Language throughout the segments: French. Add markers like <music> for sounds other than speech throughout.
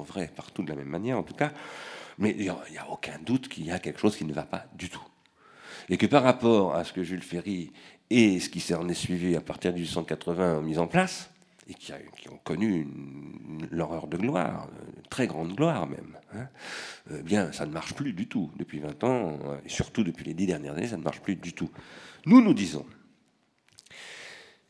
vrai partout de la même manière en tout cas, mais il n'y a, aucun doute qu'il y a quelque chose qui ne va pas du tout. Et que par rapport à ce que Jules Ferry et ce qui s'en est suivi à partir de 1880 ont mis en place, et qui, ont connu l'horreur de gloire, très grande gloire même, eh bien, ça ne marche plus du tout depuis 20 ans, et surtout depuis les dix dernières années, ça ne marche plus du tout. Nous, nous disons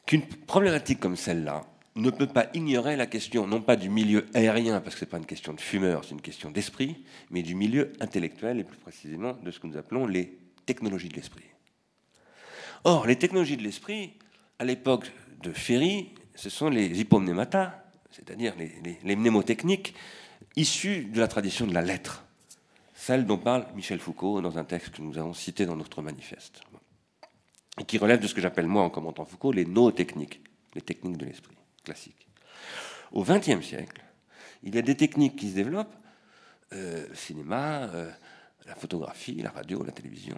qu'une problématique comme celle-là ne peut pas ignorer la question, non pas du milieu aérien, parce que ce n'est pas une question de fumeur, c'est une question d'esprit, mais du milieu intellectuel, et plus précisément de ce que nous appelons les technologies de l'esprit. Or, les technologies de l'esprit, à l'époque de Ferry, ce sont les hypomnémata, c'est-à-dire les, mnémotechniques issues de la tradition de la lettre, celle dont parle Michel Foucault dans un texte que nous avons cité dans notre manifeste, et qui relève de ce que j'appelle moi, en commentant Foucault, les no-techniques, les techniques de l'esprit classiques. Au XXe siècle, il y a des techniques qui se développent, euh, cinéma, euh, la photographie, la radio, la télévision,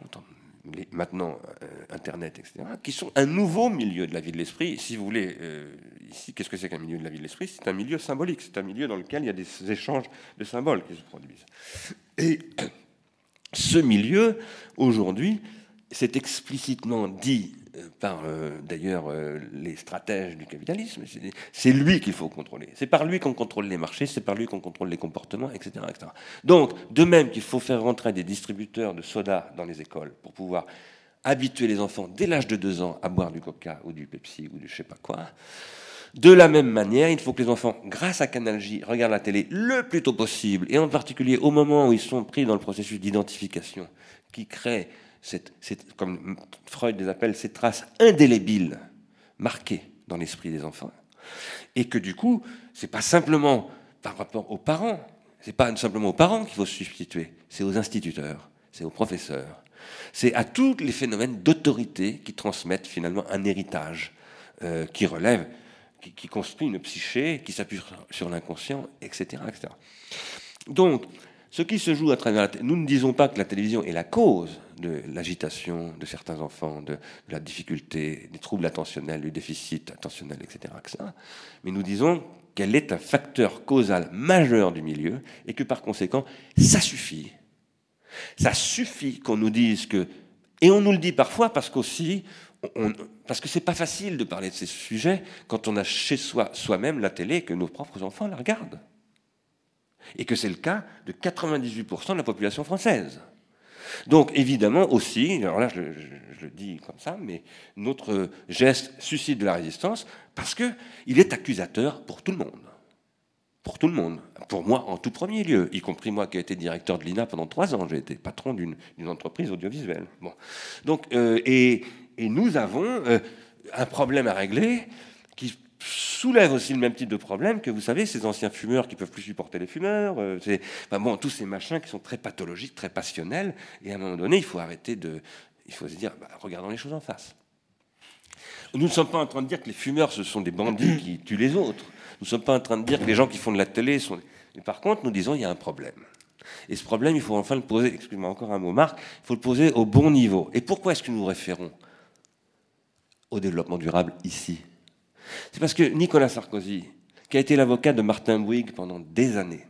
maintenant euh, Internet, etc., qui sont un nouveau milieu de la vie de l'esprit. Si vous voulez, ici, qu'est-ce que c'est qu'un milieu de la vie de l'esprit? C'est un milieu symbolique, c'est un milieu dans lequel il y a des échanges de symboles qui se produisent. Et <clears throat> ce milieu, aujourd'hui, c'est explicitement dit par euh, d'ailleurs euh, les stratèges du capitalisme. C'est lui qu'il faut contrôler. C'est par lui qu'on contrôle les marchés, c'est par lui qu'on contrôle les comportements, etc., etc. Donc, de même qu'il faut faire rentrer des distributeurs de soda dans les écoles pour pouvoir habituer les enfants dès l'âge de deux ans à boire du coca ou du Pepsi ou du je sais pas quoi. De la même manière, il faut que les enfants, grâce à Canal J, regardent la télé le plus tôt possible, et en particulier au moment où ils sont pris dans le processus d'identification qui crée comme Freud les appelle, ces traces indélébiles marquées dans l'esprit des enfants. Et que du coup, c'est pas simplement par rapport aux parents, c'est pas simplement aux parents qu'il faut se substituer, c'est aux instituteurs, c'est aux professeurs, c'est à tous les phénomènes d'autorité qui transmettent finalement un héritage euh, qui relève, qui, construit une psyché, qui s'appuie sur, l'inconscient, etc., etc. Donc, ce qui se joue à travers la nous ne disons pas que la télévision est la cause de l'agitation de certains enfants, de, la difficulté, des troubles attentionnels, du déficit attentionnel, etc., Mais nous disons qu'elle est un facteur causal majeur du milieu et que par conséquent, ça suffit. Ça suffit qu'on nous dise que, et on nous le dit parfois parce qu'aussi, parce que c'est pas facile de parler de ces sujets quand on a chez soi soi-même la télé et que nos propres enfants la regardent et que c'est le cas de 98% de la population française. Donc évidemment aussi, alors là je, le dis comme ça, mais notre geste suscite de la résistance parce qu'il est accusateur pour tout le monde. Pour tout le monde. Pour moi en tout premier lieu, y compris moi qui ai été directeur de l'INA pendant trois ans, j'ai été patron d'une entreprise audiovisuelle. Bon. Donc, euh, et, et, nous avons euh, un problème à régler qui soulève aussi le même type de problème que vous savez ces anciens fumeurs qui peuvent plus supporter les fumeurs, euh, c'est bon tous ces machins qui sont très pathologiques, très passionnels, et à un moment donné il faut arrêter de, il faut se dire bah, regardons les choses en face. Nous ne sommes pas en train de dire que les fumeurs ce sont des bandits qui tuent les autres. Nous ne sommes pas en train de dire que les gens qui font de la télé sont. Mais par contre nous disons il y a un problème. Et ce problème il faut enfin le poser. Excuse-moi encore un mot Marc. Il faut le poser au bon niveau. Et pourquoi est-ce que nous référons au développement durable ici? C'est parce que Nicolas Sarkozy, qui a été l'avocat de Martin Bouygues pendant des années,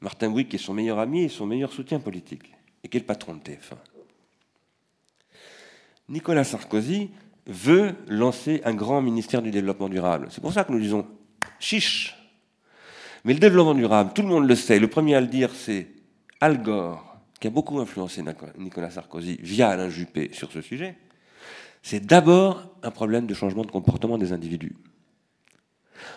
Martin Bouygues qui est son meilleur ami et son meilleur soutien politique, et qui est le patron de TF1, Nicolas Sarkozy veut lancer un grand ministère du développement durable. C'est pour ça que nous disons chiche. Mais le développement durable, tout le monde le sait. Le premier à le dire, c'est Al Gore, qui a beaucoup influencé Nicolas Sarkozy via Alain Juppé sur ce sujet c'est d'abord un problème de changement de comportement des individus.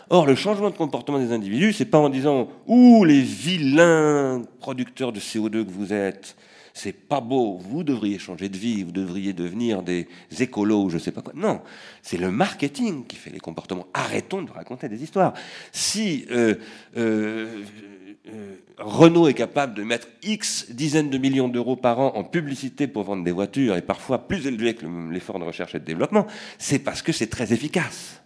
Or, le changement de comportement des individus, c'est pas en disant Ouh, les vilains producteurs de CO2 que vous êtes, c'est pas beau, vous devriez changer de vie, vous devriez devenir des écolos, je sais pas quoi. Non, c'est le marketing qui fait les comportements. Arrêtons de raconter des histoires. Si euh, euh, euh, Renault est capable de mettre X dizaines de millions d'euros par an en publicité pour vendre des voitures, et parfois plus élevé que l'effort de recherche et de développement, c'est parce que c'est très efficace.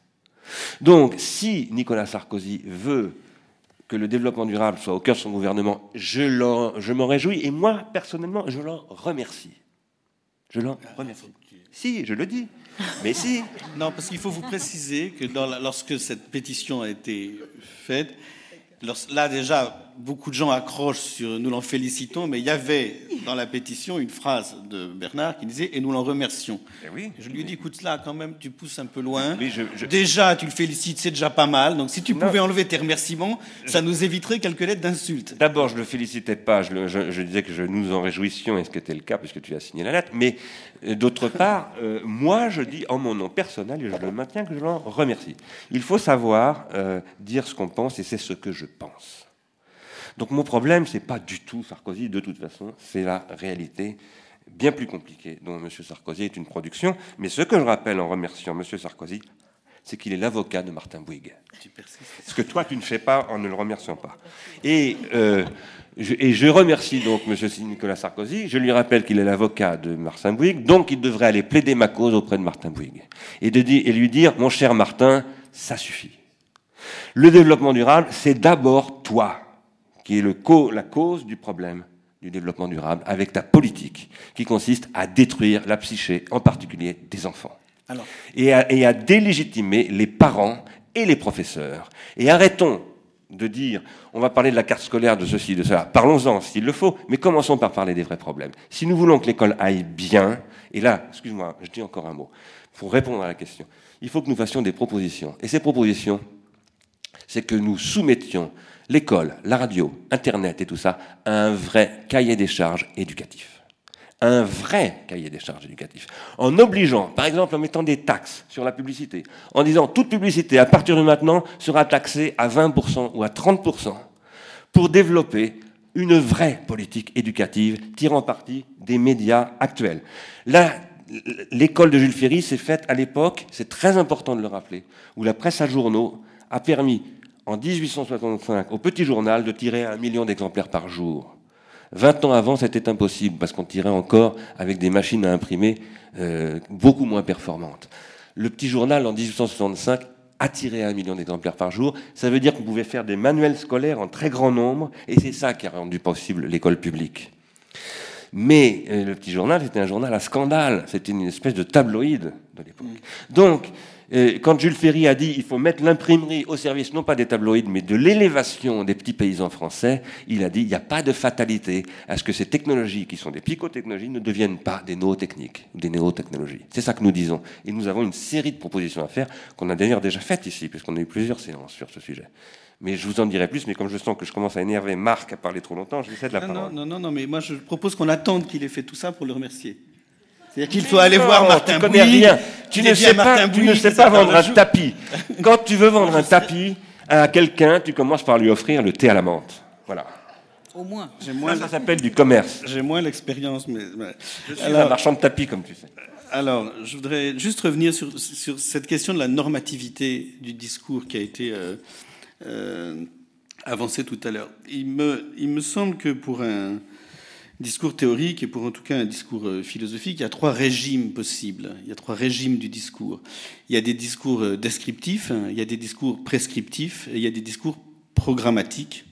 Donc, si Nicolas Sarkozy veut que le développement durable soit au cœur de son gouvernement, je, m'en réjouis, et moi, personnellement, je l'en remercie. Je l'en remercie. Si, je le dis. Mais si. <laughs> Non, parce qu'il faut vous préciser que lorsque cette pétition a été faite, là, déjà, beaucoup de gens accrochent sur nous l'en félicitons, mais il y avait dans la pétition une phrase de Bernard qui disait et nous l'en remercions. Eh je lui ai dit écoute, là, quand même, tu pousses un peu loin. Déjà, tu le félicites, c'est déjà pas mal. Donc, si tu pouvais enlever tes remerciements, ça nous éviterait quelques lettres d'insultes. D'abord, je le félicitais pas. Je, disais que nous en réjouissions, et ce qui était le cas, puisque tu as signé la lettre. Mais euh, d'autre part, euh, moi, je dis en mon nom personnel, et je le maintiens, que je l'en remercie. Il faut savoir euh, dire ce qu'on pense, et c'est ce que je pense. Donc mon problème, c'est pas du tout Sarkozy, de toute façon, c'est la réalité bien plus compliquée dont M. Sarkozy est une production. Mais ce que je rappelle en remerciant M. Sarkozy, c'est qu'il est l'avocat de Martin Bouygues. Ce que toi, tu ne fais pas en ne le remerciant pas. Et, euh, je, et je remercie donc M. Nicolas Sarkozy. Je lui rappelle qu'il est l'avocat de Martin Bouygues, donc il devrait aller plaider ma cause auprès de Martin Bouygues. Et, de, et lui dire, mon cher Martin, ça suffit. Le développement durable, c'est d'abord toi qui est le la cause du problème du développement durable, avec ta politique qui consiste à détruire la psyché, en particulier des enfants. Et, à, et à délégitimer les parents et les professeurs. Et arrêtons de dire on va parler de la carte scolaire, de ceci, de cela. Parlons-en s'il le faut, mais commençons par parler des vrais problèmes. Si nous voulons que l'école aille bien, et là, excuse-moi, je dis encore un mot, pour répondre à la question, il faut que nous fassions des propositions. Et ces propositions, c'est que nous soumettions l'école, la radio, Internet et tout ça, un vrai cahier des charges éducatif. Un vrai cahier des charges éducatif. En obligeant, par exemple en mettant des taxes sur la publicité, en disant toute publicité à partir de maintenant sera taxée à 20% ou à 30% pour développer une vraie politique éducative tirant parti des médias actuels. Là, l'école de Jules Ferry s'est faite à l'époque, c'est très important de le rappeler, où la presse à journaux a permis en 1865 au Petit Journal de tirer un million d'exemplaires par jour. Vingt ans avant, c'était impossible parce qu'on tirait encore avec des machines à imprimer euh, beaucoup moins performantes. Le Petit Journal, en 1865, a tiré un million d'exemplaires par jour. Ça veut dire qu'on pouvait faire des manuels scolaires en très grand nombre, et c'est ça qui a rendu possible l'école publique. Mais euh, le Petit Journal, c'était un journal à scandale. C'était une espèce de tabloïd de l'époque. Donc, quand Jules Ferry a dit il faut mettre l'imprimerie au service non pas des tabloïds mais de l'élévation des petits paysans français, il a dit il n'y a pas de fatalité à ce que ces technologies qui sont des psychotechnologies ne deviennent pas des néotechniques, des néotechnologies. C'est ça que nous disons. Et nous avons une série de propositions à faire qu'on a d'ailleurs déjà faites ici puisqu'on a eu plusieurs séances sur ce sujet. Mais je vous en dirai plus, mais comme je sens que je commence à énerver Marc à parler trop longtemps, je vais céder la parole. Non, non, non, mais moi je propose qu'on attende qu'il ait fait tout ça pour le remercier. C'est-à-dire qu'il faut aller voir Martin tu rien. Tu ne sais pas, tu ne sais pas vendre un tapis. Quand tu veux vendre un tapis à quelqu'un, tu commences par lui offrir le thé à la menthe. Voilà. Au moins. moins ça, s'appelle du commerce. J'ai moins l'expérience, mais. Je suis un marchand de tapis, comme tu sais. Alors, je voudrais juste revenir sur, sur, cette question de la normativité du discours qui a été euh, euh, avancé tout à l'heure. Il me, il me semble que pour un, discours théorique et pour en tout cas un discours euh, philosophique, il y a trois régimes possibles. Il y a trois régimes du discours. Il y a des discours euh, descriptifs, hein, il y a des discours prescriptifs et il y a des discours programmatiques.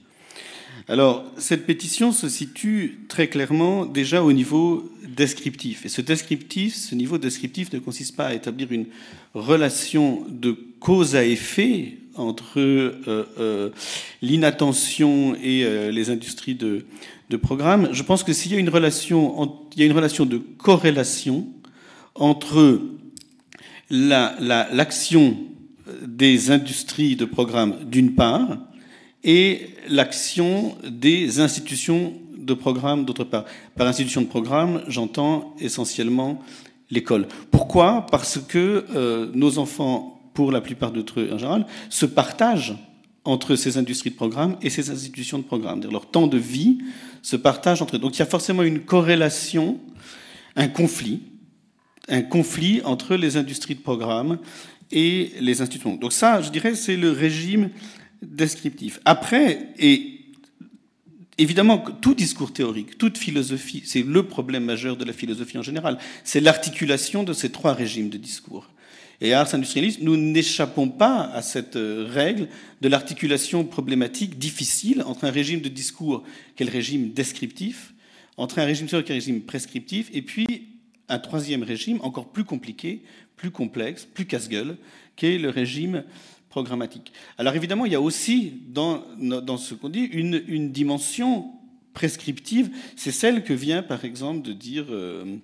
Alors, cette pétition se situe très clairement déjà au niveau descriptif. Et ce descriptif, ce niveau descriptif ne consiste pas à établir une relation de cause à effet entre euh, l'inattention et les industries de, de programme, je pense que s'il y a une relation, de corrélation entre l'action des industries de programme d'une part et l'action des institutions de programme d'autre part. Par institution de programme, j'entends essentiellement l'école. Pourquoi? Parce que euh, nos enfants, pour la plupart d'entre eux en général, se partagent entre ces industries de programme et ces institutions de programme. Leur temps de vie se partage entre eux. Donc il y a forcément une corrélation, un conflit, un conflit entre les industries de programme et les institutions. Donc ça, je dirais, c'est le régime descriptif. Après, et évidemment, tout discours théorique, toute philosophie, c'est le problème majeur de la philosophie en général, c'est l'articulation de ces trois régimes de discours. Et Ars Industrialis, nous n'échappons pas à cette euh, règle de l'articulation problématique difficile entre un régime de discours qui est le régime descriptif, entre un régime théorique et un régime prescriptif, et puis un troisième régime encore plus compliqué, plus complexe, plus casse-gueule, qui est le régime programmatique. Alors évidemment, il y a aussi dans, dans ce qu'on dit une, une, dimension prescriptive, c'est celle que vient par exemple de dire, euh,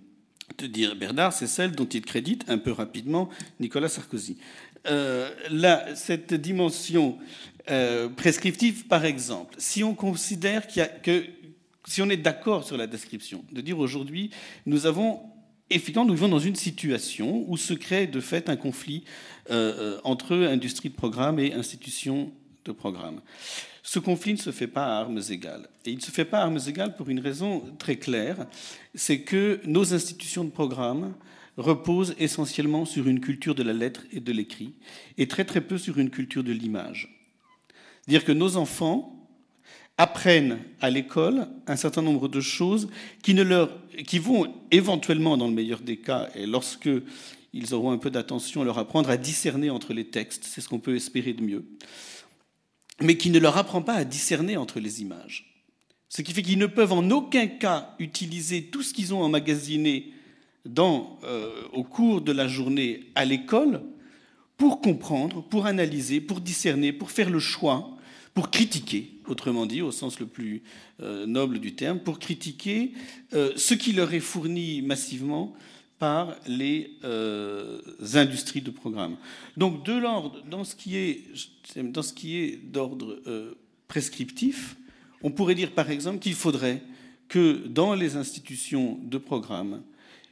de dire Bernard, c'est celle dont il crédite un peu rapidement Nicolas Sarkozy. Euh, là, cette dimension euh, prescriptive, par exemple, si on considère y a que si on est d'accord sur la description, de dire aujourd'hui, nous avons effectivement, nous vivons dans une situation où se crée de fait un conflit euh, entre industrie de programme et institution de programme. Ce conflit ne se fait pas à armes égales. Et il ne se fait pas à armes égales pour une raison très claire, c'est que nos institutions de programme reposent essentiellement sur une culture de la lettre et de l'écrit, et très très peu sur une culture de l'image. Dire que nos enfants apprennent à l'école un certain nombre de choses qui, ne leur, qui vont éventuellement, dans le meilleur des cas, et lorsque ils auront un peu d'attention, leur apprendre à discerner entre les textes, c'est ce qu'on peut espérer de mieux, mais qui ne leur apprend pas à discerner entre les images. Ce qui fait qu'ils ne peuvent en aucun cas utiliser tout ce qu'ils ont emmagasiné euh, au cours de la journée à l'école pour comprendre, pour analyser, pour discerner, pour faire le choix pour critiquer, autrement dit, au sens le plus euh, noble du terme, pour critiquer euh, ce qui leur est fourni massivement par les euh, industries de programme. Donc, de l'ordre, dans ce qui est, dans ce qui est d'ordre prescriptif, on pourrait dire par exemple qu'il faudrait que dans les institutions de programme,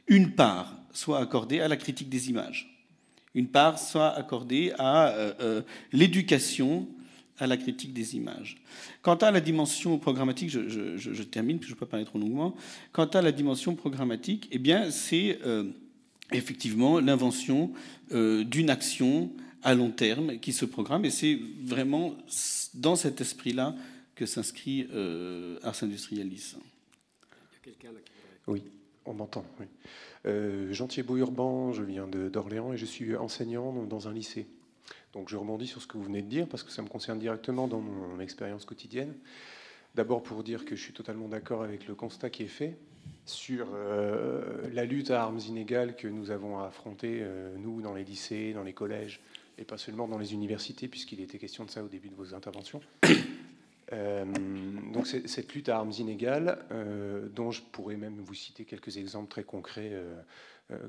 une part soit accordée à la critique des images, une part soit accordée à l'éducation à la critique des images. Quant à la dimension programmatique, je, termine, puis je ne peux pas parler trop longuement. Quant à la dimension programmatique, eh bien, c'est euh, effectivement l'invention euh, d'une action à long terme qui se programme, et c'est vraiment dans cet esprit-là que s'inscrit euh, Ars Industrialis. Oui, on m'entend. Oui. Euh, Jean Thiebaud-Urban, je viens d'Orléans et je suis enseignant dans un lycée. Donc je rebondis sur ce que vous venez de dire parce que ça me concerne directement dans mon expérience quotidienne. D'abord pour dire que je suis totalement d'accord avec le constat qui est fait sur euh, la lutte à armes inégales que nous avons à affronter, euh, nous, dans les lycées, dans les collèges, et pas seulement dans les universités, puisqu'il était question de ça au début de vos interventions. Euh, donc cette lutte à armes inégales, dont je pourrais même vous citer quelques exemples très concrets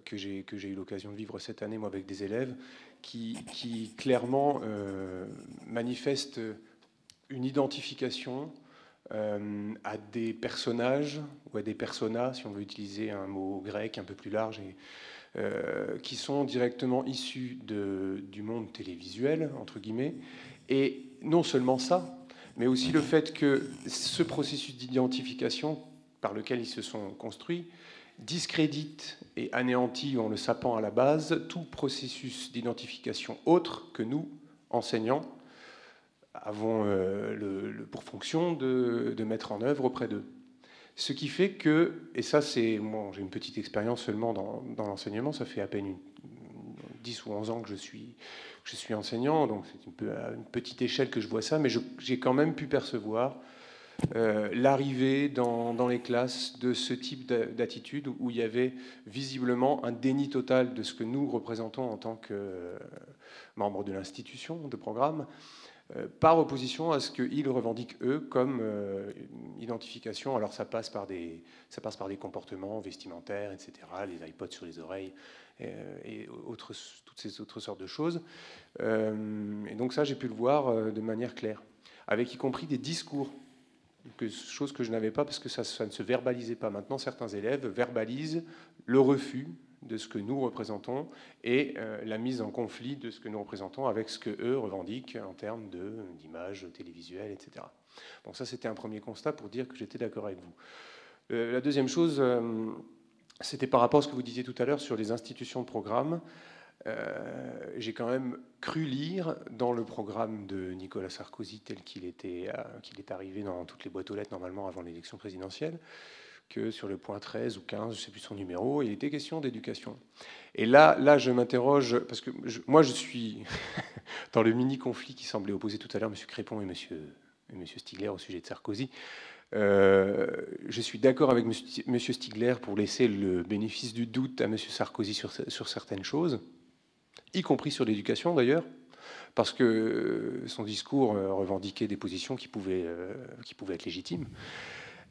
que j'ai eu l'occasion de vivre cette année, moi, avec des élèves, qui, clairement euh, manifeste une identification euh, à des personnages ou à des personas, si on veut utiliser un mot grec un peu plus large, euh, qui sont directement issus de, du monde télévisuel, entre guillemets. Et non seulement ça, mais aussi le fait que ce processus d'identification par lequel ils se sont construits discrédite et anéantit en le sapant à la base tout processus d'identification autre que nous, enseignants, avons euh, pour fonction de, mettre en œuvre auprès d'eux. Ce qui fait que, et ça c'est, moi j'ai une petite expérience seulement dans, l'enseignement, ça fait à peine 10 ou 11 ans que je suis, enseignant, donc c'est une, une, petite échelle que je vois ça, mais j'ai quand même pu percevoir euh, l'arrivée dans, les classes de ce type d'attitude où il y avait visiblement un déni total de ce que nous représentons en tant que euh, membres de l'institution, de programme, euh, par opposition à ce qu'ils revendiquent eux comme identification. Alors ça passe par des comportements vestimentaires, etc., les iPods sur les oreilles et, autres, toutes ces autres sortes de choses. et donc ça, j'ai pu le voir de manière claire, avec y compris des discours chose que je n'avais pas parce que ça, ne se verbalisait pas. Maintenant, certains élèves verbalisent le refus de ce que nous représentons et euh, la mise en conflit de ce que nous représentons avec ce que eux revendiquent en termes d'image télévisuelle, etc. Donc ça, c'était un premier constat pour dire que j'étais d'accord avec vous. Euh, la deuxième chose, euh, c'était par rapport à ce que vous disiez tout à l'heure sur les institutions de programme. Euh, j'ai quand même cru lire dans le programme de Nicolas Sarkozy tel qu'il était, euh, qu'il est arrivé dans toutes les boîtes aux lettres normalement avant l'élection présidentielle, que sur le point 13 ou 15, je ne sais plus son numéro, il était question d'éducation. Et là, là, je m'interroge, parce que moi, je suis <laughs> dans le mini-conflit qui semblait opposer tout à l'heure M. Crépon et M. Et monsieur Stigler au sujet de Sarkozy. Euh, je suis d'accord avec M. Stigler pour laisser le bénéfice du doute à M. Sarkozy sur, certaines choses y compris sur l'éducation d'ailleurs. parce que son discours revendiquait des positions qui pouvaient, être légitimes.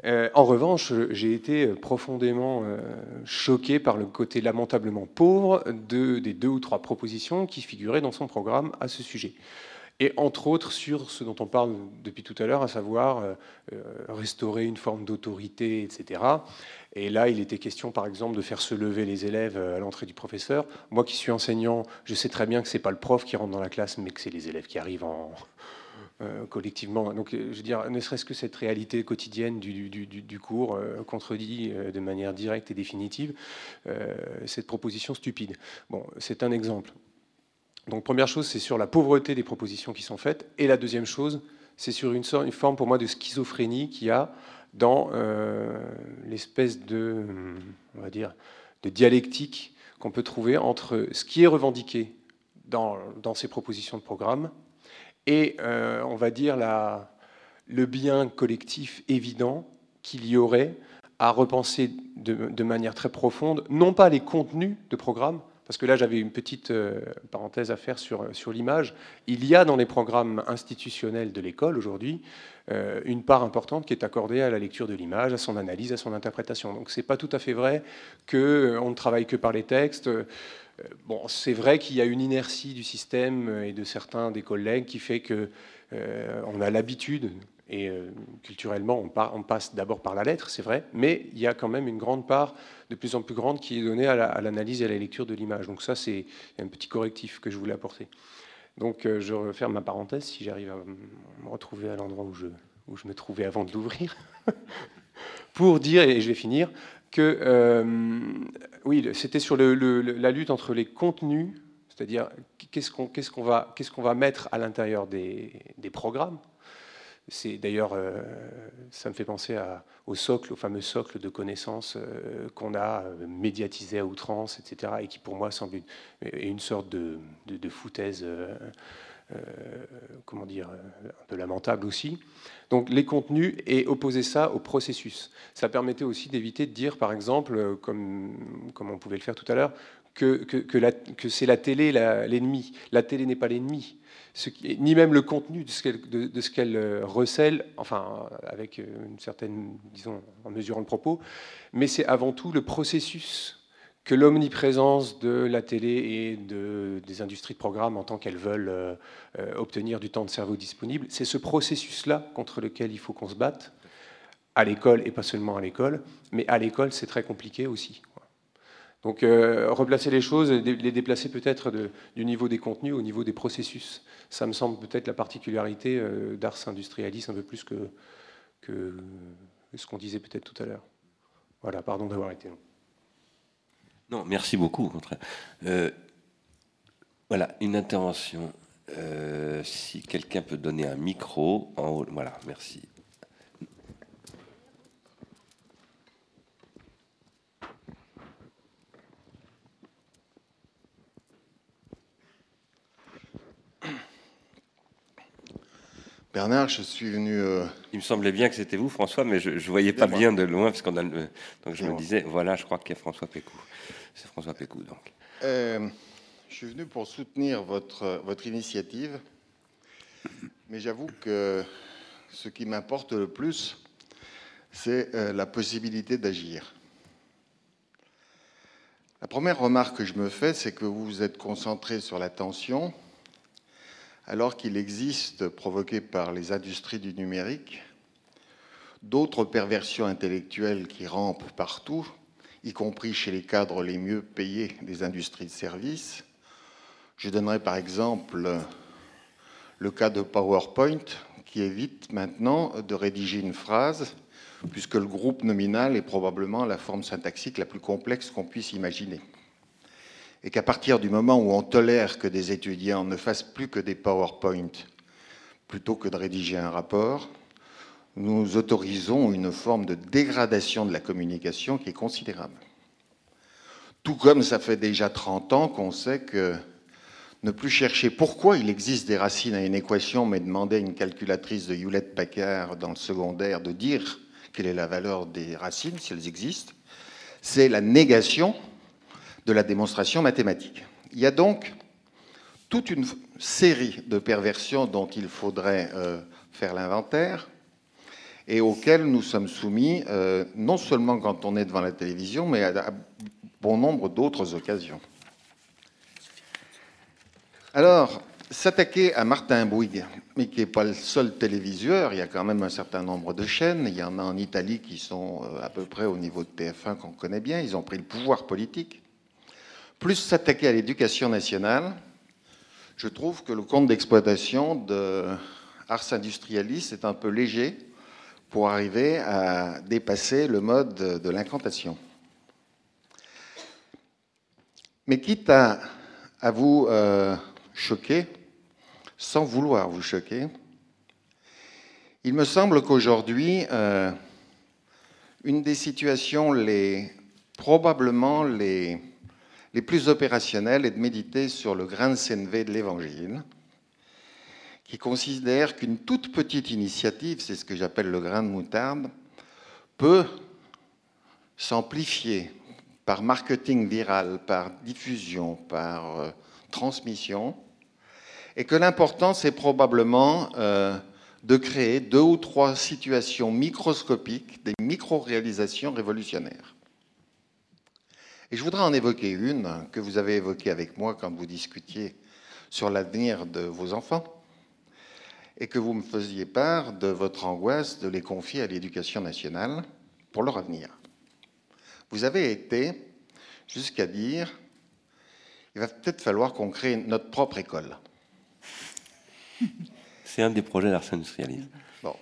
en revanche, j'ai été profondément choqué par le côté lamentablement pauvre de, des deux ou trois propositions qui figuraient dans son programme à ce sujet et entre autres sur ce dont on parle depuis tout à l'heure, à savoir euh, euh, restaurer une forme d'autorité, etc. Et là, il était question, par exemple, de faire se lever les élèves euh, à l'entrée du professeur. Moi qui suis enseignant, je sais très bien que ce n'est pas le prof qui rentre dans la classe, mais que c'est les élèves qui arrivent en, collectivement. Donc, je veux dire, ne serait-ce que cette réalité quotidienne du, cours contredit de manière directe et définitive cette proposition stupide. Bon, c'est un exemple. Donc première chose, c'est sur la pauvreté des propositions qui sont faites. Et la deuxième chose, c'est sur une, une forme pour moi de schizophrénie qu'il y a dans euh, l'espèce de, on va dire, de dialectique qu'on peut trouver entre ce qui est revendiqué dans, ces propositions de programme et, euh, on va dire, la, le bien collectif évident qu'il y aurait à repenser de, manière très profonde, non pas les contenus de programme, parce que là j'avais une petite euh, parenthèse à faire sur, sur l'image, il y a dans les programmes institutionnels de l'école aujourd'hui euh, une part importante qui est accordée à la lecture de l'image, à son analyse, à son interprétation. Donc ce n'est pas tout à fait vrai qu'on euh, ne travaille que par les textes. Bon, c'est vrai qu'il y a une inertie du système et de certains des collègues qui fait que on a l'habitude et euh, culturellement, on, passe d'abord par la lettre, c'est vrai, mais il y a quand même une grande part, de plus en plus grande, qui est donnée à l'analyse et à la lecture de l'image. Donc ça, c'est un petit correctif que je voulais apporter. Donc euh, je referme ma parenthèse si j'arrive à me retrouver à l'endroit où je, me trouvais avant de l'ouvrir, <laughs> pour dire, et je vais finir, que euh, oui, c'était sur la lutte entre les contenus, c'est-à-dire qu'est-ce qu'on va, mettre à l'intérieur des programmes, c'est d'ailleurs, euh, ça me fait penser au socle, au fameux socle de connaissances euh, qu'on a euh, médiatisé à outrance, etc., et qui pour moi semble une, une sorte de, foutaise, comment dire, un peu lamentable aussi. Donc les contenus et opposer ça au processus. Ça permettait aussi d'éviter de dire, par exemple, comme, comme on pouvait le faire tout à l'heure, que, que, que c'est la télé l'ennemi. La, télé n'est pas l'ennemi ni même le contenu de ce qu'elle euh, recèle, enfin avec euh, une certaine, disons, en mesurant le propos, mais c'est avant tout le processus que l'omniprésence de la télé et de, des industries de programme en tant qu'elles veulent euh, obtenir du temps de cerveau disponible, c'est ce processus-là contre lequel il faut qu'on se batte, à l'école et pas seulement à l'école, mais à l'école c'est très compliqué aussi. Donc euh, replacer les choses, les déplacer peut-être du niveau des contenus au niveau des processus. Ça me semble peut-être la particularité euh, d'Ars Industrialis un peu plus que, ce qu'on disait peut-être tout à l'heure. Voilà, pardon d'avoir été long. Non, merci beaucoup, euh, voilà, une intervention. si quelqu'un peut donner un micro en haut. Voilà, merci. Bernard, je suis venu. Euh, Il me semblait bien que c'était vous, François, mais je ne voyais pas bien de loin, parce qu'on a donc je me disais, voilà, je crois qu'il y a François Pécou. C'est François Pécou, donc. Euh, je suis venu pour soutenir votre, votre initiative, mais j'avoue que ce qui m'importe le plus, c'est euh, la possibilité d'agir. La première remarque que je me fais, c'est que vous vous êtes concentré sur la tension alors qu'il existe, provoqué par les industries du numérique, d'autres perversions intellectuelles qui rampent partout, y compris chez les cadres les mieux payés des industries de services. Je donnerai par exemple le cas de PowerPoint, qui évite maintenant de rédiger une phrase, puisque le groupe nominal est probablement la forme syntaxique la plus complexe qu'on puisse imaginer et qu'à partir du moment où on tolère que des étudiants ne fassent plus que des PowerPoint plutôt que de rédiger un rapport, nous autorisons une forme de dégradation de la communication qui est considérable. Tout comme ça fait déjà 30 ans qu'on sait que ne plus chercher pourquoi il existe des racines à une équation, mais demander à une calculatrice de Hewlett-Packard dans le secondaire de dire quelle est la valeur des racines, si elles existent, c'est la négation de la démonstration mathématique. Il y a donc toute une série de perversions dont il faudrait euh, faire l'inventaire et auxquelles nous sommes soumis euh, non seulement quand on est devant la télévision, mais à, bon nombre d'autres occasions. Alors, s'attaquer à Martin Bouygues, mais qui n'est pas le seul téléviseur, il y a quand même un certain nombre de chaînes, il y en a en Italie qui sont euh, à peu près au niveau de TF1 qu'on connaît bien, ils ont pris le pouvoir politique, plus s'attaquer à l'éducation nationale, je trouve que le compte d'exploitation de Ars Industrialis est un peu léger pour arriver à dépasser le mode de l'incantation. Mais quitte à, vous euh, choquer, sans vouloir vous choquer, il me semble qu'aujourd'hui, euh, une des situations les, probablement les, les plus opérationnelles est de méditer sur le grain de CNV de l'Évangile, qui considère qu'une toute petite initiative, c'est ce que j'appelle le grain de moutarde, peut s'amplifier par marketing viral, par diffusion, par euh, transmission, et que l'important, c'est probablement euh, de créer deux ou trois situations microscopiques, des micro-réalisations révolutionnaires. Et je voudrais en évoquer une que vous avez évoquée avec moi quand vous discutiez sur l'avenir de vos enfants et que vous me faisiez part de votre angoisse de les confier à l'éducation nationale pour leur avenir. Vous avez été jusqu'à dire il va peut-être falloir qu'on crée notre propre école. C'est un des projets d'Arsène. Bon.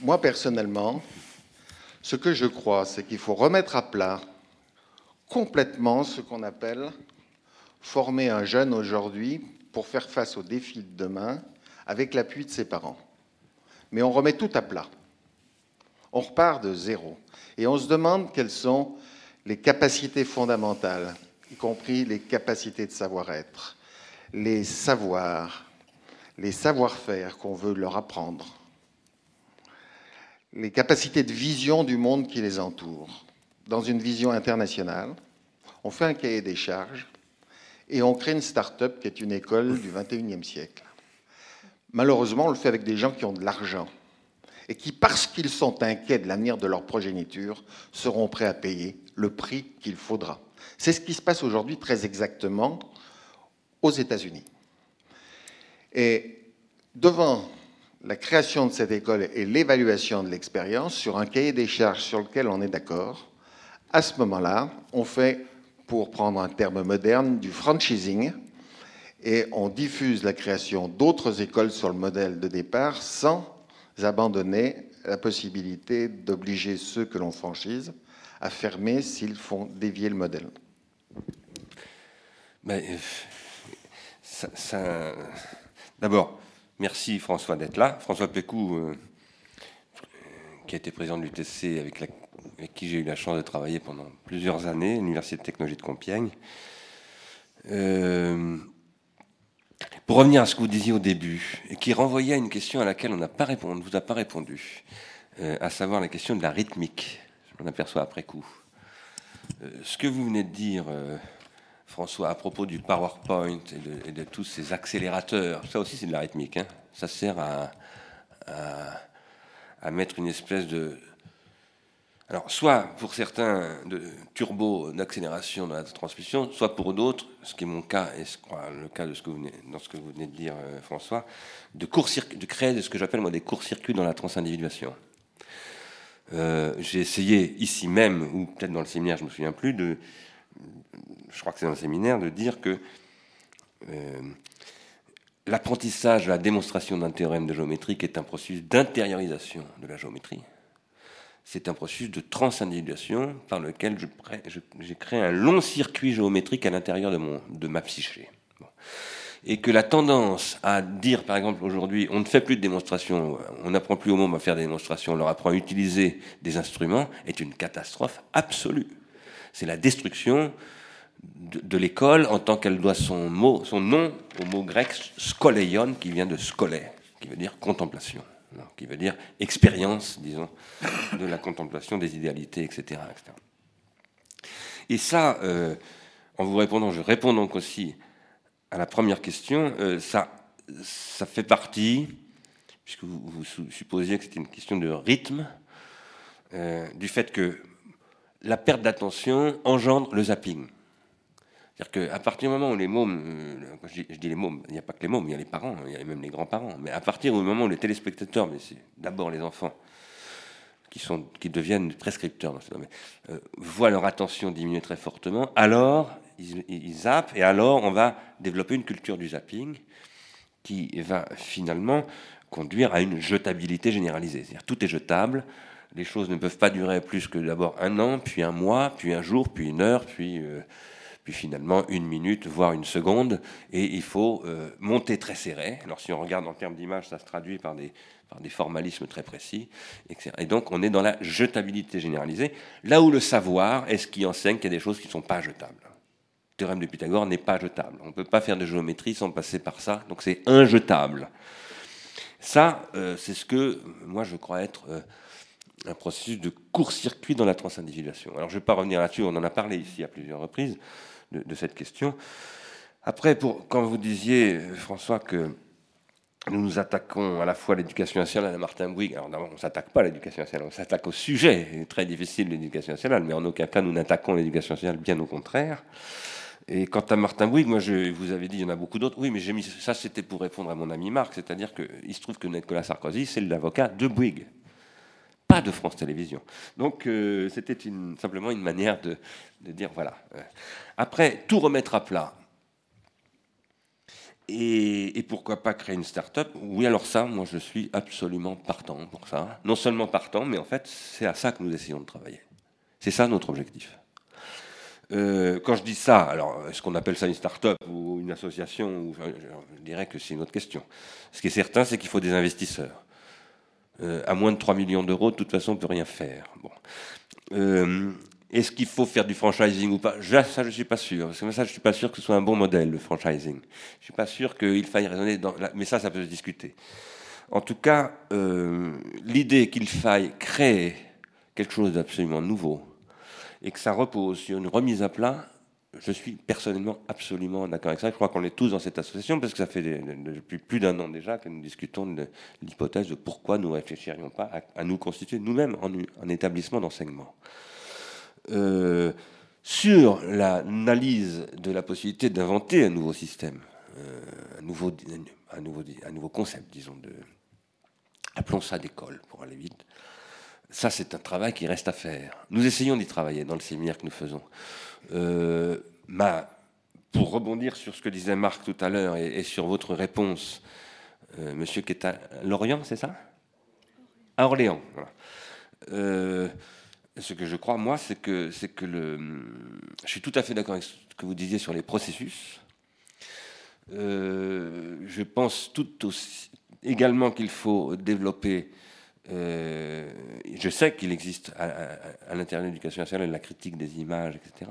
Moi, personnellement, ce que je crois, c'est qu'il faut remettre à plat complètement ce qu'on appelle former un jeune aujourd'hui pour faire face aux défis de demain avec l'appui de ses parents. Mais on remet tout à plat. On repart de zéro. Et on se demande quelles sont les capacités fondamentales, y compris les capacités de savoir-être, les savoirs, les savoir-faire qu'on veut leur apprendre, les capacités de vision du monde qui les entoure. Dans une vision internationale, on fait un cahier des charges et on crée une start-up qui est une école du 21e siècle. Malheureusement, on le fait avec des gens qui ont de l'argent et qui, parce qu'ils sont inquiets de l'avenir de leur progéniture, seront prêts à payer le prix qu'il faudra. C'est ce qui se passe aujourd'hui très exactement aux États-Unis. Et devant la création de cette école et l'évaluation de l'expérience sur un cahier des charges sur lequel on est d'accord, à ce moment-là, on fait, pour prendre un terme moderne, du franchising, et on diffuse la création d'autres écoles sur le modèle de départ sans abandonner la possibilité d'obliger ceux que l'on franchise à fermer s'ils font dévier le modèle. Ça, D'abord, merci François d'être là. François Pécou, euh, qui a été président de l'UTC, avec, avec, qui j'ai eu la chance de travailler pendant plusieurs années, l'Université de technologie de Compiègne. Euh, pour revenir à ce que vous disiez au début, et qui renvoyait à une question à laquelle on pas répondu, vous a pas répondu, euh, à savoir la question de la rythmique. Je m'en aperçois après coup. Euh, ce que vous venez de dire, François, à propos du PowerPoint et de, tous ces accélérateurs, ça aussi c'est de la rythmique. Hein. ça sert à, à mettre une espèce de alors, soit pour certains de turbo d'accélération dans la transmission, soit pour d'autres, ce qui est mon cas et ce, le cas de ce que vous venez, de dire, euh, François, de, de créer ce que j'appelle moi des courts-circuits dans la transindividuation. Euh, J'ai essayé ici même, ou peut-être dans le séminaire, je me souviens plus, de, je crois que c'est dans le séminaire, de dire que euh, l'apprentissage, la démonstration d'un théorème de géométrie est un processus d'intériorisation de la géométrie c'est un processus de transindividuation par lequel j'ai créé un long circuit géométrique à l'intérieur de, de ma psyché. Et que la tendance à dire, par exemple, aujourd'hui, on ne fait plus de démonstrations, on n'apprend plus au monde à faire des démonstrations, on leur apprend à utiliser des instruments, est une catastrophe absolue. C'est la destruction de, l'école en tant qu'elle doit son, mot, son nom au mot grec skoleion, qui vient de skolé, qui veut dire contemplation qui veut dire expérience, disons, de la contemplation des idéalités, etc. Et ça, euh, en vous répondant, je réponds donc aussi à la première question, euh, ça, ça fait partie, puisque vous, supposiez que c'était une question de rythme, euh, du fait que la perte d'attention engendre le zapping. C'est-à-dire qu'à partir du moment où les mômes, euh, je, dis, les mômes, il n'y a pas que les mômes, il y a les parents, il y a même les grands-parents, mais à partir du moment où les téléspectateurs, mais c'est d'abord les enfants, qui, sont, qui deviennent prescripteurs euh, voient leur attention diminuer très fortement, alors ils, ils, zappent, et alors on va développer une culture du zapping qui va finalement conduire à une jetabilité généralisée. C'est-à-dire tout est jetable, les choses ne peuvent pas durer plus que d'abord un an, puis un mois, puis un jour, puis une heure, puis... Euh, puis finalement une minute, voire une seconde, et il faut euh, monter très serré. Alors si on regarde en termes d'image, ça se traduit par des, par des formalismes très précis, etc. Et donc on est dans la jetabilité généralisée, là où le savoir est ce qui enseigne qu'il y a des choses qui ne sont pas jetables. Le théorème de Pythagore n'est pas jetable. On ne peut pas faire de géométrie sans passer par ça, donc c'est injetable. Ça, euh, c'est ce que moi je crois être... Euh, un processus de court-circuit dans la transindividuation. Alors je ne vais pas revenir là-dessus, on en a parlé ici à plusieurs reprises de, cette question. Après, quand vous disiez, François, que nous nous attaquons à la fois à l'éducation nationale à Martin Bouygues. Alors on ne s'attaque pas à l'éducation nationale, on s'attaque au sujet très difficile l'éducation nationale, mais en aucun cas nous n'attaquons l'éducation nationale, bien au contraire. Et quant à Martin Bouygues, moi je vous avais dit, il y en a beaucoup d'autres. Oui, mais j'ai mis ça, c'était pour répondre à mon ami Marc, c'est-à-dire qu'il se trouve que Nicolas Sarkozy, c'est l'avocat de Bouygues de France Télévisions. Donc euh, c'était simplement une manière de, dire voilà. Euh. Après, tout remettre à plat. Et, pourquoi pas créer une start-up? Oui, alors ça, moi je suis absolument partant pour ça. Non seulement partant, mais en fait, c'est à ça que nous essayons de travailler. C'est ça notre objectif. Euh, quand je dis ça, alors est-ce qu'on appelle ça une start-up ou une association Je dirais que c'est une autre question. Ce qui est certain, c'est qu'il faut des investisseurs. Euh, à moins de 3 millions d'euros, de toute façon, on ne peut rien faire. Bon. Euh, est-ce qu'il faut faire du franchising ou pas? Ça, je ne suis pas sûr. ça, je ne suis pas sûr que ce soit un bon modèle, le franchising. Je ne suis pas sûr qu'il faille raisonner dans... Mais ça, ça peut se discuter. En tout cas, euh, l'idée qu'il faille créer quelque chose d'absolument nouveau et que ça repose sur une remise à plat, je suis personnellement absolument d'accord avec ça. Je crois qu'on est tous dans cette association parce que ça fait depuis plus d'un an déjà que nous discutons de l'hypothèse de pourquoi nous réfléchirions pas à, nous constituer nous-mêmes en, établissement d'enseignement. Euh, sur l'analyse de la possibilité d'inventer un nouveau système, euh, un, nouveau, un, nouveau, un nouveau concept, disons, de, appelons ça d'école pour aller vite, ça c'est un travail qui reste à faire. Nous essayons d'y travailler dans le séminaire que nous faisons. Euh, pour rebondir sur ce que disait Marc tout à l'heure et, sur votre réponse, euh, monsieur qui est à Lorient, c'est ça? À Orléans. Euh, ce que je crois, moi, c'est que, c'est que le. Je suis tout à fait d'accord avec ce que vous disiez sur les processus. je pense tout aussi, également qu'il faut développer euh, je sais qu'il existe à, l'intérieur de l'éducation nationale la critique des images, etc.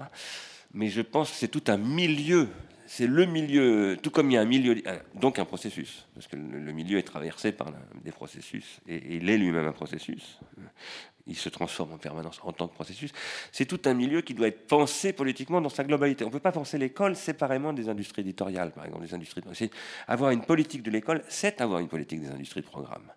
Mais je pense que c'est tout un milieu. C'est le milieu, tout comme il y a un milieu, donc un processus, parce que le, milieu est traversé par des processus, et, il est lui-même un processus il se transforme en permanence en tant que processus. C'est tout un milieu qui doit être pensé politiquement dans sa globalité. On ne peut pas penser l'école séparément des industries éditoriales, par exemple. Les industries avoir une politique de l'école, c'est avoir une politique des industries de programme.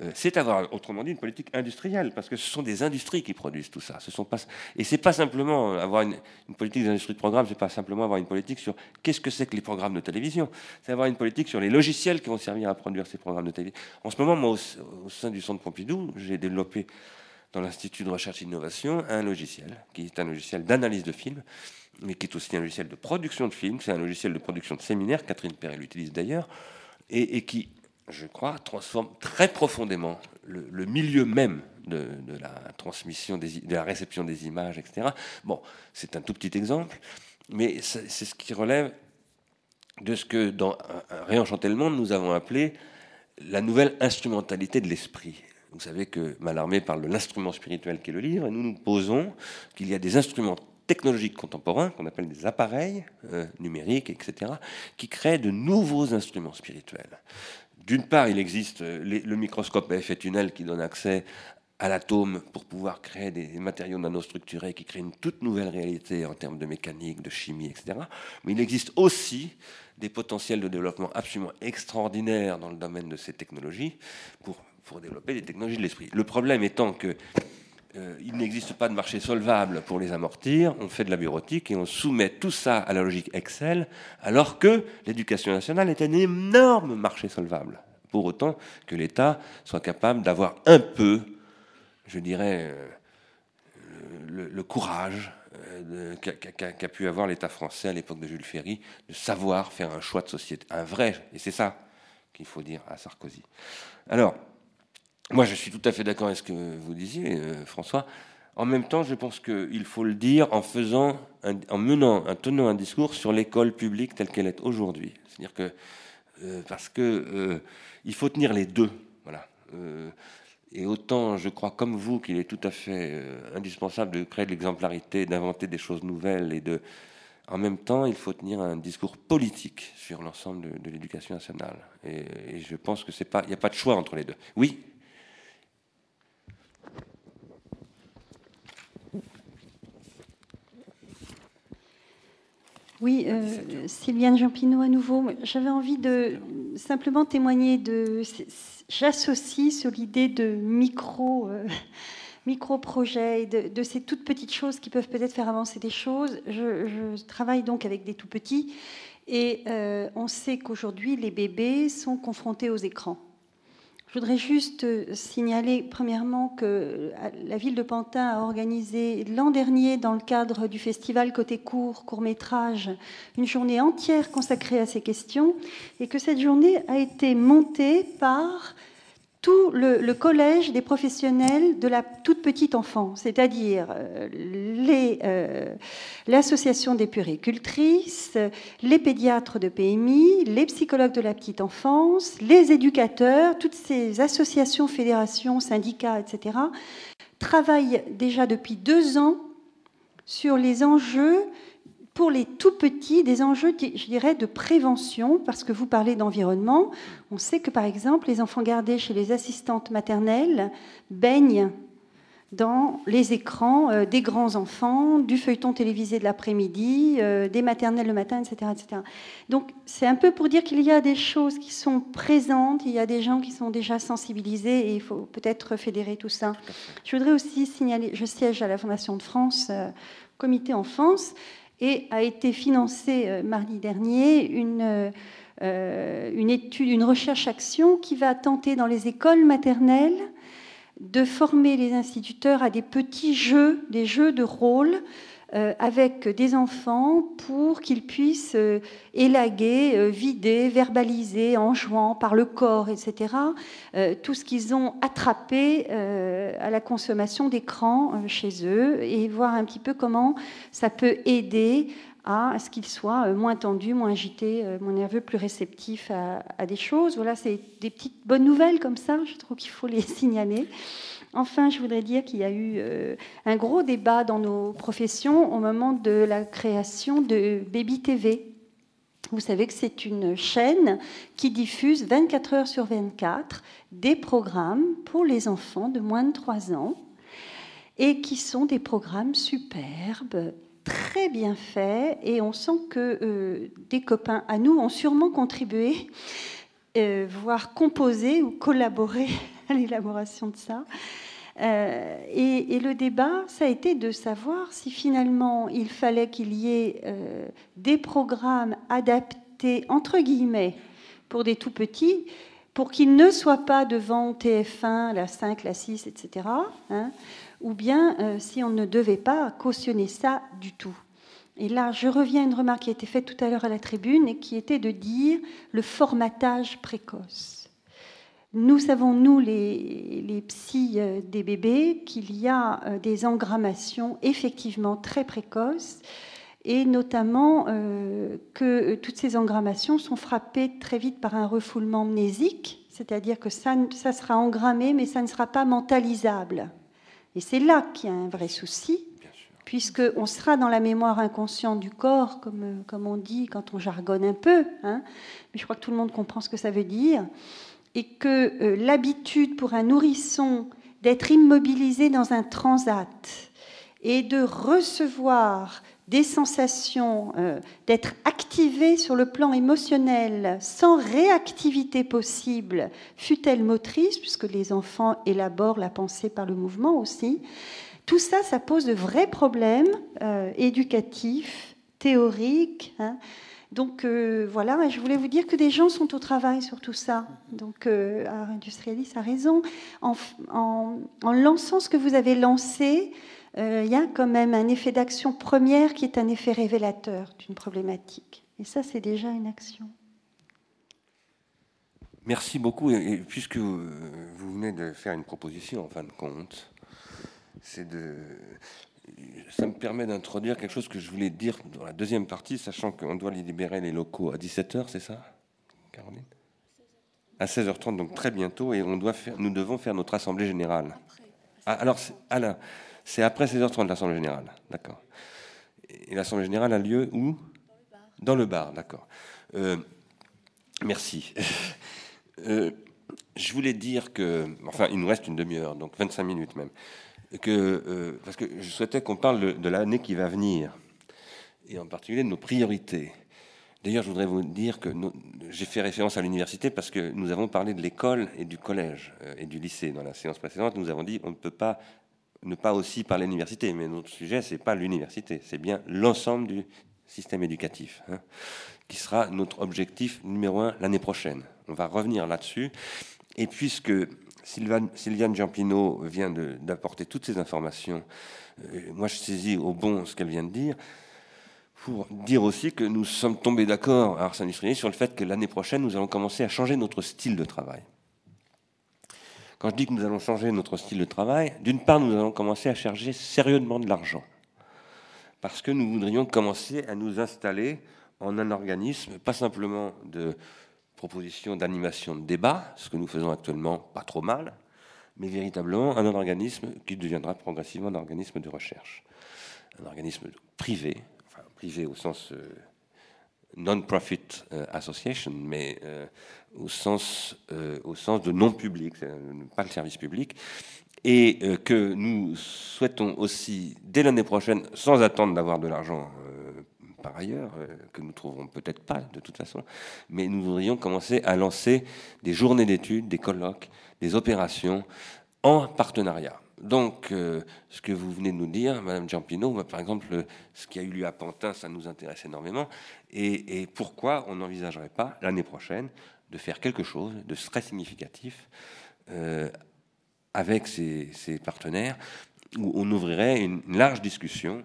Euh, c'est avoir, autrement dit, une politique industrielle, parce que ce sont des industries qui produisent tout ça. Ce sont pas, et c'est pas simplement avoir une, politique des industries de programme, c'est pas simplement avoir une politique sur qu'est-ce que c'est que les programmes de télévision. C'est avoir une politique sur les logiciels qui vont servir à produire ces programmes de télévision. En ce moment, moi, au sein du Centre Pompidou, j'ai développé dans l'Institut de recherche et d'innovation un logiciel, qui est un logiciel d'analyse de films, mais qui est aussi un logiciel de production de films. C'est un logiciel de production de séminaires, Catherine Perret l'utilise d'ailleurs, et, qui, je crois, transforme très profondément le, milieu même de, la transmission, des, de la réception des images, etc. Bon, c'est un tout petit exemple, mais c'est ce qui relève de ce que dans Réenchanter le monde, nous avons appelé la nouvelle instrumentalité de l'esprit. Vous savez que Mallarmé parle de l'instrument spirituel qui est le livre, et nous nous posons qu'il y a des instruments technologiques contemporains, qu'on appelle des appareils euh, numériques, etc., qui créent de nouveaux instruments spirituels. D'une part, il existe euh, le microscope à effet tunnel qui donne accès à l'atome pour pouvoir créer des matériaux nanostructurés qui créent une toute nouvelle réalité en termes de mécanique, de chimie, etc. Mais il existe aussi des potentiels de développement absolument extraordinaires dans le domaine de ces technologies pour, pour développer des technologies de l'esprit. Le problème étant que euh, il n'existe pas de marché solvable pour les amortir, on fait de la bureautique et on soumet tout ça à la logique Excel, alors que l'éducation nationale est un énorme marché solvable, pour autant que l'État soit capable d'avoir un peu, je dirais, euh, le, courage euh, qu'a pu avoir l'État français à l'époque de Jules Ferry, de savoir faire un choix de société, un vrai, et c'est ça qu'il faut dire à Sarkozy. Alors, moi, je suis tout à fait d'accord avec ce que vous disiez, euh, François. En même temps, je pense qu'il faut le dire en faisant, en menant, en tenant un discours sur l'école publique telle qu'elle est aujourd'hui. C'est-à-dire que euh, parce que euh, il faut tenir les deux, voilà. et autant, je crois comme vous qu'il est tout à fait indispensable de créer de l'exemplarité, d'inventer des choses nouvelles et de, en même temps, il faut tenir un discours politique sur l'ensemble de, l'éducation nationale. Et, et, je pense que c'est pas, il n'y a pas de choix entre les deux. Oui? Oui, euh, Sylviane Jampinot à nouveau. J'avais envie de simplement témoigner de. J'associe sur l'idée de micro. Euh, <laughs> micro-projets, de, ces toutes petites choses qui peuvent peut-être faire avancer des choses. Je, travaille donc avec des tout petits et euh, on sait qu'aujourd'hui, les bébés sont confrontés aux écrans. Je voudrais juste euh, signaler premièrement que euh, la ville de Pantin a organisé l'an dernier, dans le cadre du festival Côté Court, court métrage, une journée entière consacrée à ces questions et que cette journée a été montée par tout le, collège des professionnels de la toute petite enfance, c'est-à-dire euh, euh, l'association des puricultrices, les pédiatres de PMI, les psychologues de la petite enfance, les éducateurs, toutes ces associations, fédérations, syndicats, etc., travaillent déjà depuis deux ans sur les enjeux pour les tout petits, des enjeux, je dirais, de prévention, parce que vous parlez d'environnement. On sait que, par exemple, les enfants gardés chez les assistantes maternelles baignent dans les écrans euh, des grands enfants, du feuilleton télévisé de l'après-midi, euh, des maternelles le matin, etc. etc. Donc c'est un peu pour dire qu'il y a des choses qui sont présentes, il y a des gens qui sont déjà sensibilisés et il faut peut-être fédérer tout ça. Je voudrais aussi signaler, je siège à la Fondation de France, euh, comité enfance, et a été financée euh, mardi dernier une, euh, une étude, une recherche-action qui va tenter dans les écoles maternelles de former les instituteurs à des petits jeux, des jeux de rôle avec des enfants pour qu'ils puissent euh, élaguer, euh, vider, verbaliser en jouant par le corps, etc., tout ce qu'ils ont attrapé à la consommation d'écran chez eux et voir un petit peu comment ça peut aider à ce qu'ils soient moins tendus, moins agités, moins nerveux, plus réceptifs à, à des choses. Voilà, c'est des petites bonnes nouvelles comme ça, je trouve qu'il faut les <laughs> signaler. Enfin, je voudrais dire qu'il y a eu euh, un gros débat dans nos professions au moment de la création de Baby TV. Vous savez que c'est une chaîne qui diffuse 24 heures sur 24 des programmes pour les enfants de moins de 3 ans et qui sont des programmes superbes, très bien faits et on sent que euh, des copains à nous ont sûrement contribué, euh, voire composé ou collaboré <laughs> l'élaboration de ça. Euh, et, le débat, ça a été de savoir si finalement il fallait qu'il y ait euh, des programmes adaptés, entre guillemets, pour des tout petits, pour qu'ils ne soient pas devant TF1, la 5, la 6, etc. Hein, ou bien euh, si on ne devait pas cautionner ça du tout. Et là, je reviens à une remarque qui a été faite tout à l'heure à la tribune et qui était de dire le formatage précoce. Nous savons, nous, les, les psys euh, des bébés, qu'il y a euh, des engrammations effectivement très précoces et notamment euh, que toutes ces engrammations sont frappées très vite par un refoulement mnésique, c'est-à-dire que ça, ça sera engrammé, mais ça ne sera pas mentalisable. Et c'est là qu'il y a un vrai souci, puisqu'on sera dans la mémoire inconsciente du corps, comme, comme on dit quand on jargonne un peu, hein, mais je crois que tout le monde comprend ce que ça veut dire et que euh, l'habitude pour un nourrisson d'être immobilisé dans un transat et de recevoir des sensations, euh, d'être activé sur le plan émotionnel sans réactivité possible, fut-elle motrice, puisque les enfants élaborent la pensée par le mouvement aussi, tout ça, ça pose de vrais problèmes euh, éducatifs, théoriques. Hein. Donc euh, voilà, je voulais vous dire que des gens sont au travail sur tout ça. Donc euh, Industrialis a raison. En, lançant ce que vous avez lancé, euh, il y a quand même un effet d'action première qui est un effet révélateur d'une problématique. Et ça, c'est déjà une action. Merci beaucoup. Et, puisque vous venez de faire une proposition, en fin de compte, c'est de ça me permet d'introduire quelque chose que je voulais dire dans la deuxième partie, sachant qu'on doit libérer les locaux à 17h, c'est ça, Caroline? À 16h30, donc très bientôt, et on doit faire, nous devons faire notre assemblée générale. Ah, alors, c'est après 16h30 l'assemblée générale, d'accord. Et l'assemblée générale a lieu où? Dans le bar, d'accord. Euh, merci. <laughs> Euh, je voulais dire que, enfin, il nous reste une demi-heure, donc 25 minutes même euh, parce que je souhaitais qu'on parle de, l'année qui va venir, et en particulier de nos priorités. D'ailleurs, je voudrais vous dire que j'ai fait référence à l'université parce que nous avons parlé de l'école et du collège euh, et du lycée dans la séance précédente. Nous avons dit on ne peut pas ne pas aussi parler de l'université, mais notre sujet c'est pas l'université, c'est bien l'ensemble du système éducatif, hein, qui sera notre objectif numéro un l'année prochaine. On va revenir là-dessus. Et puisque Sylviane Giampino vient d'apporter toutes ces informations. Euh, moi, je saisis au bon ce qu'elle vient de dire pour dire aussi que nous sommes tombés d'accord à Ars sur le fait que l'année prochaine, nous allons commencer à changer notre style de travail. Quand je dis que nous allons changer notre style de travail, d'une part, nous allons commencer à charger sérieusement de l'argent. Parce que nous voudrions commencer à nous installer en un organisme, pas simplement de proposition d'animation de débat, ce que nous faisons actuellement pas trop mal, mais véritablement un organisme qui deviendra progressivement un organisme de recherche. Un organisme privé, enfin privé au sens euh, non-profit euh, association, mais euh, au, sens, au sens de non-public, pas le service public, et que nous souhaitons aussi, dès l'année prochaine, sans attendre d'avoir de l'argent par ailleurs, euh, que nous trouverons peut-être pas de toute façon, mais nous voudrions commencer à lancer des journées d'études, des colloques, des opérations en partenariat. Donc, euh, ce que vous venez de nous dire, Madame Giampino, bah, par exemple, ce qui a eu lieu à Pantin, ça nous intéresse énormément. Et, pourquoi on n'envisagerait pas l'année prochaine de faire quelque chose de très significatif euh, avec ces, partenaires, où on ouvrirait une, large discussion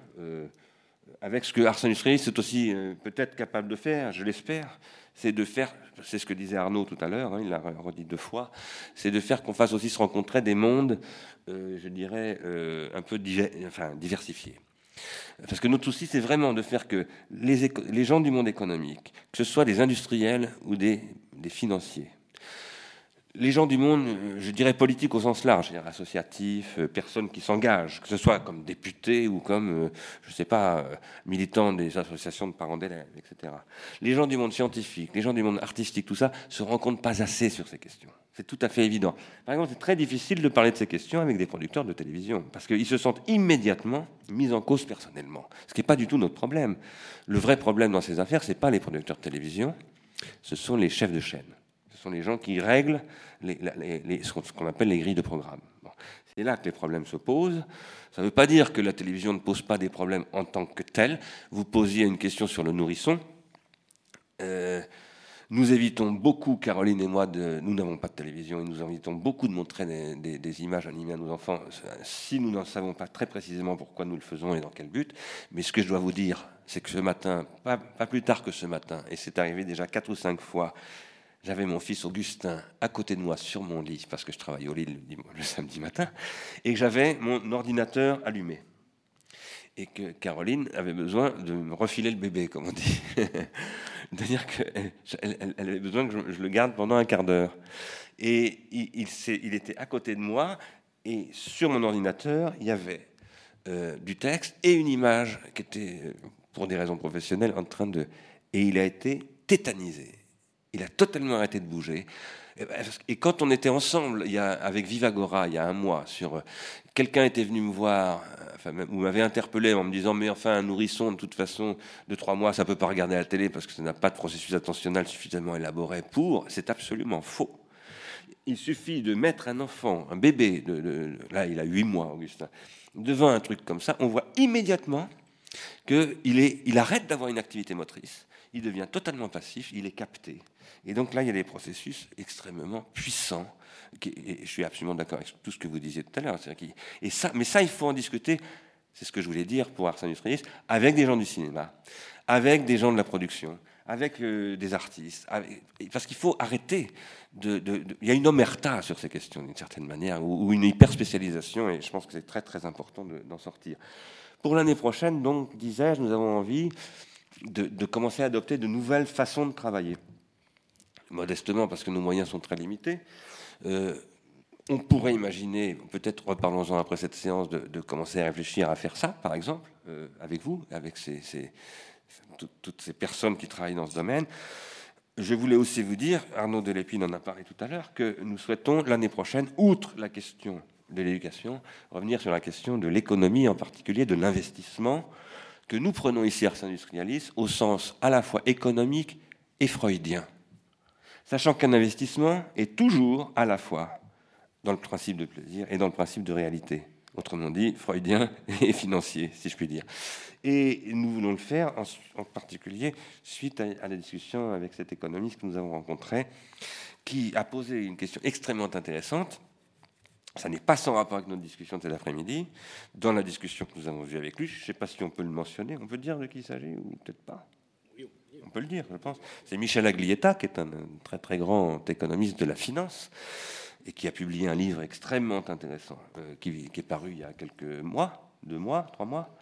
avec ce que Arsène Industrialis est aussi euh, peut-être capable de faire, je l'espère, c'est de faire, c'est ce que disait Arnaud tout à l'heure, hein, il l'a redit deux fois, c'est de faire qu'on fasse aussi se rencontrer des mondes, euh, je dirais, euh, un peu diversifiés. Parce que notre souci, c'est vraiment de faire que les, gens du monde économique, que ce soit des industriels ou des financiers, les gens du monde, euh, je dirais politique au sens large, c'est-à-dire associatifs, euh, personnes qui s'engagent, que ce soit comme députés ou comme, euh, je ne sais pas, militants des associations de parents d'élèves, etc. Les gens du monde scientifique, les gens du monde artistique, tout ça, se rencontrent pas assez sur ces questions. C'est tout à fait évident. Par exemple, c'est très difficile de parler de ces questions avec des producteurs de télévision, parce qu'ils se sentent immédiatement mis en cause personnellement, ce qui n'est pas du tout notre problème. Le vrai problème dans ces affaires, ce n'est pas les producteurs de télévision, ce sont les chefs de chaîne sont les gens qui règlent ce qu'on appelle les grilles de programme. C'est là que les problèmes se posent. Ça ne veut pas dire que la télévision ne pose pas des problèmes en tant que telle. Vous posiez une question sur le nourrisson. Euh, nous évitons beaucoup, Caroline et moi, de, nous n'avons pas de télévision et nous évitons beaucoup de montrer des, images animées à nos enfants si nous n'en savons pas très précisément pourquoi nous le faisons et dans quel but. Mais ce que je dois vous dire, c'est que ce matin, pas plus tard que ce matin, et c'est arrivé déjà quatre ou cinq fois, j'avais mon fils Augustin à côté de moi sur mon lit, parce que je travaille au lit le, samedi matin, et j'avais mon ordinateur allumé. Et que Caroline avait besoin de me refiler le bébé, comme on dit. <laughs> C'est-à-dire qu'elle elle, avait besoin que je, le garde pendant un quart d'heure. Et il, il, était à côté de moi, et sur mon ordinateur, il y avait euh, du texte et une image qui était, euh, pour des raisons professionnelles, en train de... Et il a été tétanisé. Il a totalement arrêté de bouger. Et quand on était ensemble, avec Vivagora, il y a un mois, sur euh, quelqu'un était venu me voir, euh, enfin, vous m'avez interpellé en me disant, mais enfin, un nourrisson, de toute façon, de trois mois, ça peut pas regarder la télé parce que ça n'a pas de processus attentionnel suffisamment élaboré pour. C'est absolument faux. Il suffit de mettre un enfant, un bébé, là, il a huit mois, Augustin, devant un truc comme ça, on voit immédiatement qu'il il arrête d'avoir une activité motrice, il devient totalement passif, il est capté. Et donc là, il y a des processus extrêmement puissants. Et je suis absolument d'accord avec tout ce que vous disiez tout à l'heure. Et ça, mais ça, il faut en discuter. C'est ce que je voulais dire pour Ars Industrialis, avec des gens du cinéma, avec des gens de la production, avec euh, des artistes, parce qu'il faut arrêter de, Il y a une omerta sur ces questions, d'une certaine manière, ou, une hyper spécialisation, et je pense que c'est très très important d'en sortir. Pour l'année prochaine, donc, disais-je, nous avons envie de, commencer à adopter de nouvelles façons de travailler modestement parce que nos moyens sont très limités. Euh, on pourrait imaginer, peut-être reparlons-en après cette séance, de, commencer à réfléchir à faire ça, par exemple, euh, avec vous, avec toutes ces personnes qui travaillent dans ce domaine. Je voulais aussi vous dire, Arnaud Delépine en a parlé tout à l'heure, que nous souhaitons l'année prochaine, outre la question de l'éducation, revenir sur la question de l'économie, en particulier de l'investissement, que nous prenons ici Ars Industrialis au sens à la fois économique et freudien sachant qu'un investissement est toujours à la fois dans le principe de plaisir et dans le principe de réalité. Autrement dit, freudien <laughs> et financier, si je puis dire. Et nous voulons le faire en, particulier suite à, la discussion avec cet économiste que nous avons rencontré, qui a posé une question extrêmement intéressante. Ça n'est pas sans rapport avec notre discussion de cet après-midi. Dans la discussion que nous avons vue avec lui, je ne sais pas si on peut le mentionner, on peut dire de qui il s'agit ou peut-être pas? On peut le dire, je pense. C'est Michel Aglietta, qui est un très très grand économiste de la finance, et qui a publié un livre extrêmement intéressant, euh, qui, est paru il y a quelques mois, deux mois, trois mois,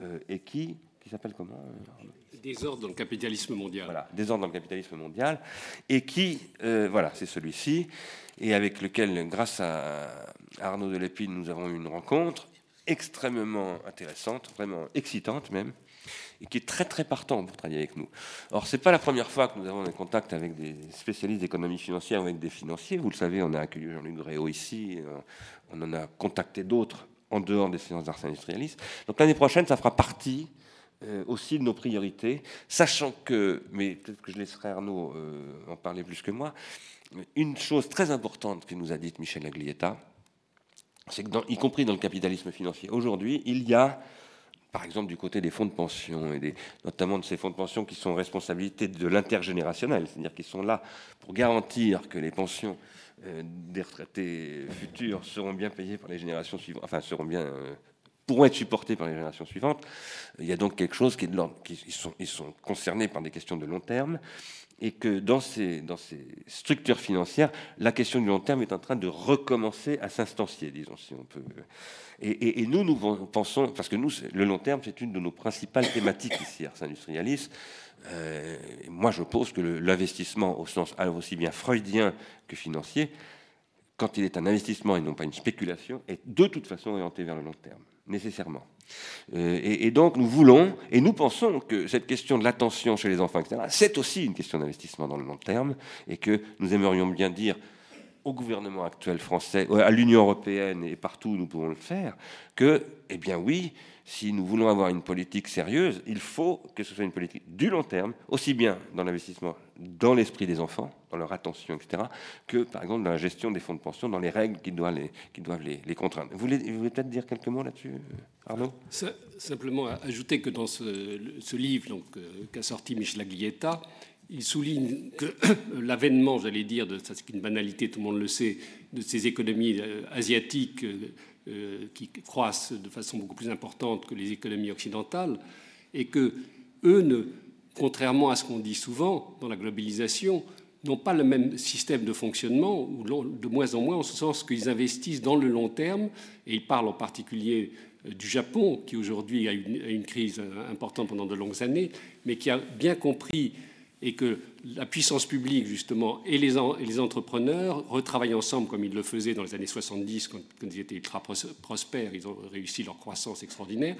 euh, et qui, qui s'appelle comment euh, Désordre dans le capitalisme mondial. Voilà, Désordre dans le capitalisme mondial, et qui, voilà, c'est celui-ci, et avec lequel, grâce à Arnaud Delépine, nous avons eu une rencontre extrêmement intéressante, vraiment excitante même, et qui est très très partant pour travailler avec nous. Or, c'est pas la première fois que nous avons des contacts avec des spécialistes d'économie financière ou avec des financiers. Vous le savez, on a accueilli Jean-Luc Gréau ici, euh, on en a contacté d'autres en dehors des séances d'art industrialiste. Donc l'année prochaine, ça fera partie euh, aussi de nos priorités, sachant que, mais peut-être que je laisserai Arnaud euh, en parler plus que moi, une chose très importante que nous a dite Michel Aglietta, c'est que, y compris dans le capitalisme financier, aujourd'hui, il y a par exemple du côté des fonds de pension, et notamment de ces fonds de pension qui sont responsabilité de l'intergénérationnel, c'est-à-dire qui sont là pour garantir que les pensions euh, des retraités futurs seront bien payées par les générations suivantes, enfin seront bien euh, pourront être supportées par les générations suivantes. Il y a donc quelque chose qui est de l'ordre, ils sont concernés par des questions de long terme et que dans ces, dans ces structures financières, la question du long terme est en train de recommencer à s'instancier, disons, si on peut. Et, nous, nous pensons, parce que nous, le long terme, c'est une de nos principales thématiques ici, Ars Industrialis. Euh, moi, je pose que l'investissement, au sens aussi bien freudien que financier, quand il est un investissement et non pas une spéculation, est de toute façon orienté vers le long terme, nécessairement. Euh, et, donc nous voulons, et nous pensons que cette question de l'attention chez les enfants, etc., c'est aussi une question d'investissement dans le long terme, et que nous aimerions bien dire au gouvernement actuel français, à l'Union européenne et partout où nous pouvons le faire, que, eh bien oui, si nous voulons avoir une politique sérieuse, il faut que ce soit une politique du long terme, aussi bien dans l'investissement dans l'esprit des enfants, dans leur attention, etc., que par exemple dans la gestion des fonds de pension, dans les règles qui doivent les, qui doivent les, contraindre. Vous voulez, voulez peut-être dire quelques mots là-dessus, Arnaud? Simplement ajouter que dans ce, livre euh, qu'a sorti Michel Aglietta, il souligne que <coughs> l'avènement, j'allais dire, de, c'est une banalité, tout le monde le sait, de ces économies euh, asiatiques euh, euh, qui croissent de façon beaucoup plus importante que les économies occidentales, et que eux, ne, contrairement à ce qu'on dit souvent dans la globalisation, n'ont pas le même système de fonctionnement, ou de moins en moins, en ce sens qu'ils investissent dans le long terme, et ils parlent en particulier euh, du Japon, qui aujourd'hui a une, une crise importante pendant de longues années, mais qui a bien compris et que la puissance publique, justement, et les, entrepreneurs retravaillent ensemble comme ils le faisaient dans les années 70, quand, ils étaient ultra prospères, ils ont réussi leur croissance extraordinaire,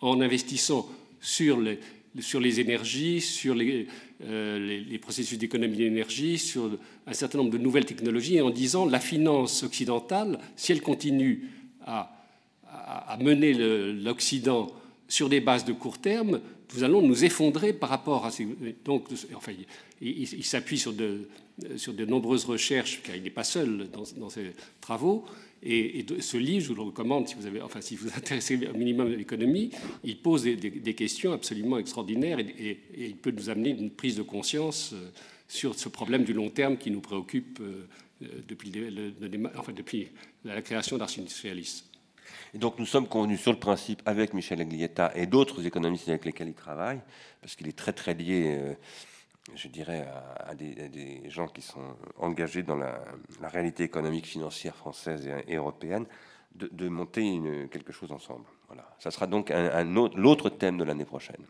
en investissant sur les, sur les énergies, sur les, les processus d'économie d'énergie, sur un certain nombre de nouvelles technologies, en disant la finance occidentale, si elle continue à mener l'Occident sur des bases de court terme, nous allons nous effondrer par rapport à ces. Donc, enfin, il, s'appuie sur de, sur de nombreuses recherches, car il n'est pas seul dans, ses travaux. Et, ce livre, je vous le recommande si vous avez, enfin, si vous, <laughs> intéressez au minimum à l'économie, il pose des, questions absolument extraordinaires et, il peut nous amener une prise de conscience euh, sur ce problème du long terme qui nous préoccupe euh, depuis, le, enfin, depuis la création d'Ars Industrialis. Donc nous sommes convenus sur le principe avec Michel Aglietta et d'autres économistes avec lesquels il travaille, parce qu'il est très très lié, euh, je dirais, à, des, gens qui sont engagés dans la, réalité économique financière française et, européenne, de, monter quelque chose ensemble. Voilà. Ça sera donc l'autre thème de l'année prochaine.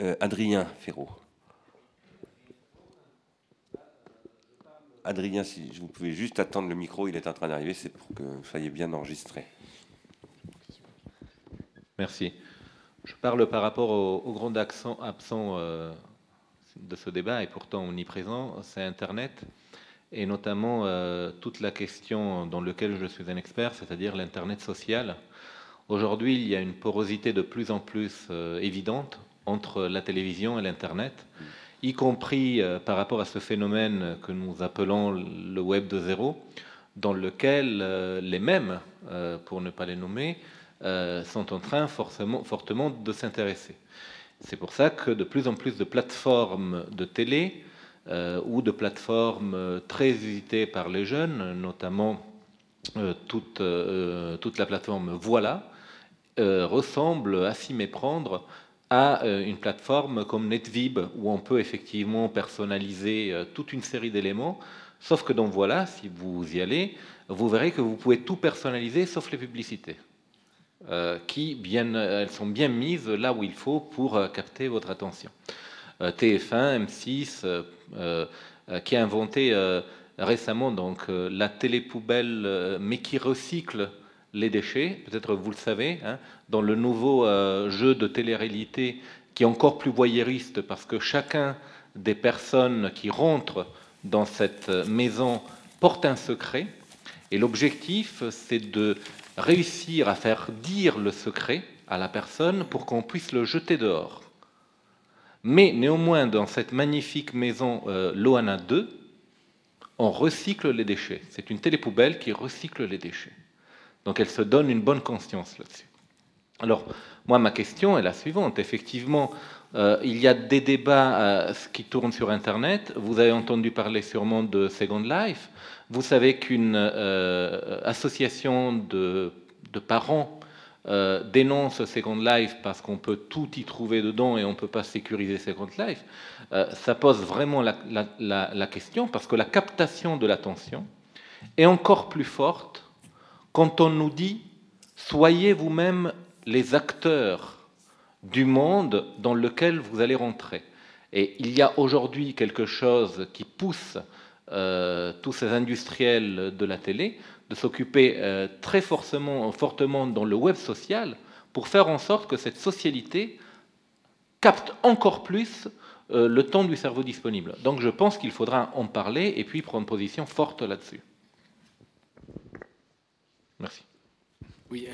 Euh, Adrien Ferraud. Adrien, si vous pouvez juste attendre le micro, il est en train d'arriver, c'est pour que vous soyez bien enregistré. Merci. Je parle par rapport au, grand accent absent euh, de ce débat et pourtant omniprésent, c'est Internet et notamment euh, toute la question dans laquelle je suis un expert, c'est-à-dire l'Internet social. Aujourd'hui, il y a une porosité de plus en plus euh, évidente entre la télévision et l'Internet, y compris par rapport à ce phénomène que nous appelons le Web de zéro, dans lequel les mêmes, pour ne pas les nommer, euh, sont en train fortement de s'intéresser. C'est pour ça que de plus en plus de plateformes de télé euh, ou de plateformes très usitées par les jeunes, notamment euh, toute, toute, la plateforme Voilà, ressemble à s'y méprendre à une plateforme comme NetVib, où on peut effectivement personnaliser toute une série d'éléments, sauf que dans Voilà, si vous y allez, vous verrez que vous pouvez tout personnaliser sauf les publicités. Euh, qui bien, elles sont bien mises là où il faut pour euh, capter votre attention. Euh, TF1, M6, qui a inventé récemment donc la télépoubelle, mais qui recycle les déchets. Peut-être vous le savez, hein, dans le nouveau jeu de télé-réalité qui est encore plus voyeuriste parce que chacun des personnes qui rentrent dans cette maison porte un secret. Et l'objectif, c'est de réussir à faire dire le secret à la personne pour qu'on puisse le jeter dehors. Mais néanmoins, dans cette magnifique maison euh, Loana 2, on recycle les déchets. C'est une télépoubelle qui recycle les déchets. Donc elle se donne une bonne conscience là-dessus. Alors, moi, ma question est la suivante. Effectivement, euh, il y a des débats euh, qui tournent sur Internet. Vous avez entendu parler sûrement de Second Life. Vous savez qu'une euh, association de, parents euh, dénonce Second Life parce qu'on peut tout y trouver dedans et on ne peut pas sécuriser Second Life. Euh, ça pose vraiment la, question parce que la captation de l'attention est encore plus forte quand on nous dit soyez vous-même les acteurs du monde dans lequel vous allez rentrer. Et il y a aujourd'hui quelque chose qui pousse euh, tous ces industriels de la télé de s'occuper euh, très fortement, dans le web social pour faire en sorte que cette socialité capte encore plus euh, le temps du cerveau disponible. Donc je pense qu'il faudra en parler et puis prendre position forte là-dessus. Merci. Oui,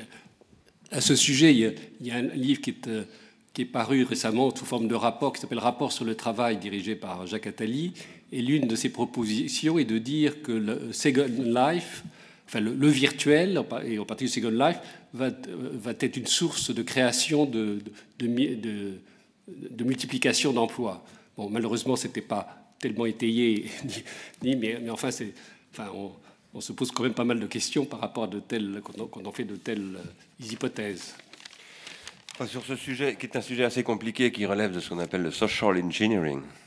à ce sujet, il y a, un livre qui est, qui est paru récemment sous forme de rapport qui s'appelle Rapport sur le travail dirigé par Jacques Attali et l'une de ses propositions est de dire que le Second Life, enfin le, virtuel, et en particulier Second Life, va, va, être une source de création de, de, multiplication d'emplois. Bon, malheureusement, ce n'était pas tellement étayé, <laughs> ni, mais, mais, enfin, enfin on, on, se pose quand même pas mal de questions par rapport à de telles, quand on, fait de telles hypothèses. Sur ce sujet, qui est un sujet assez compliqué, qui relève de ce qu'on appelle le social engineering, euh,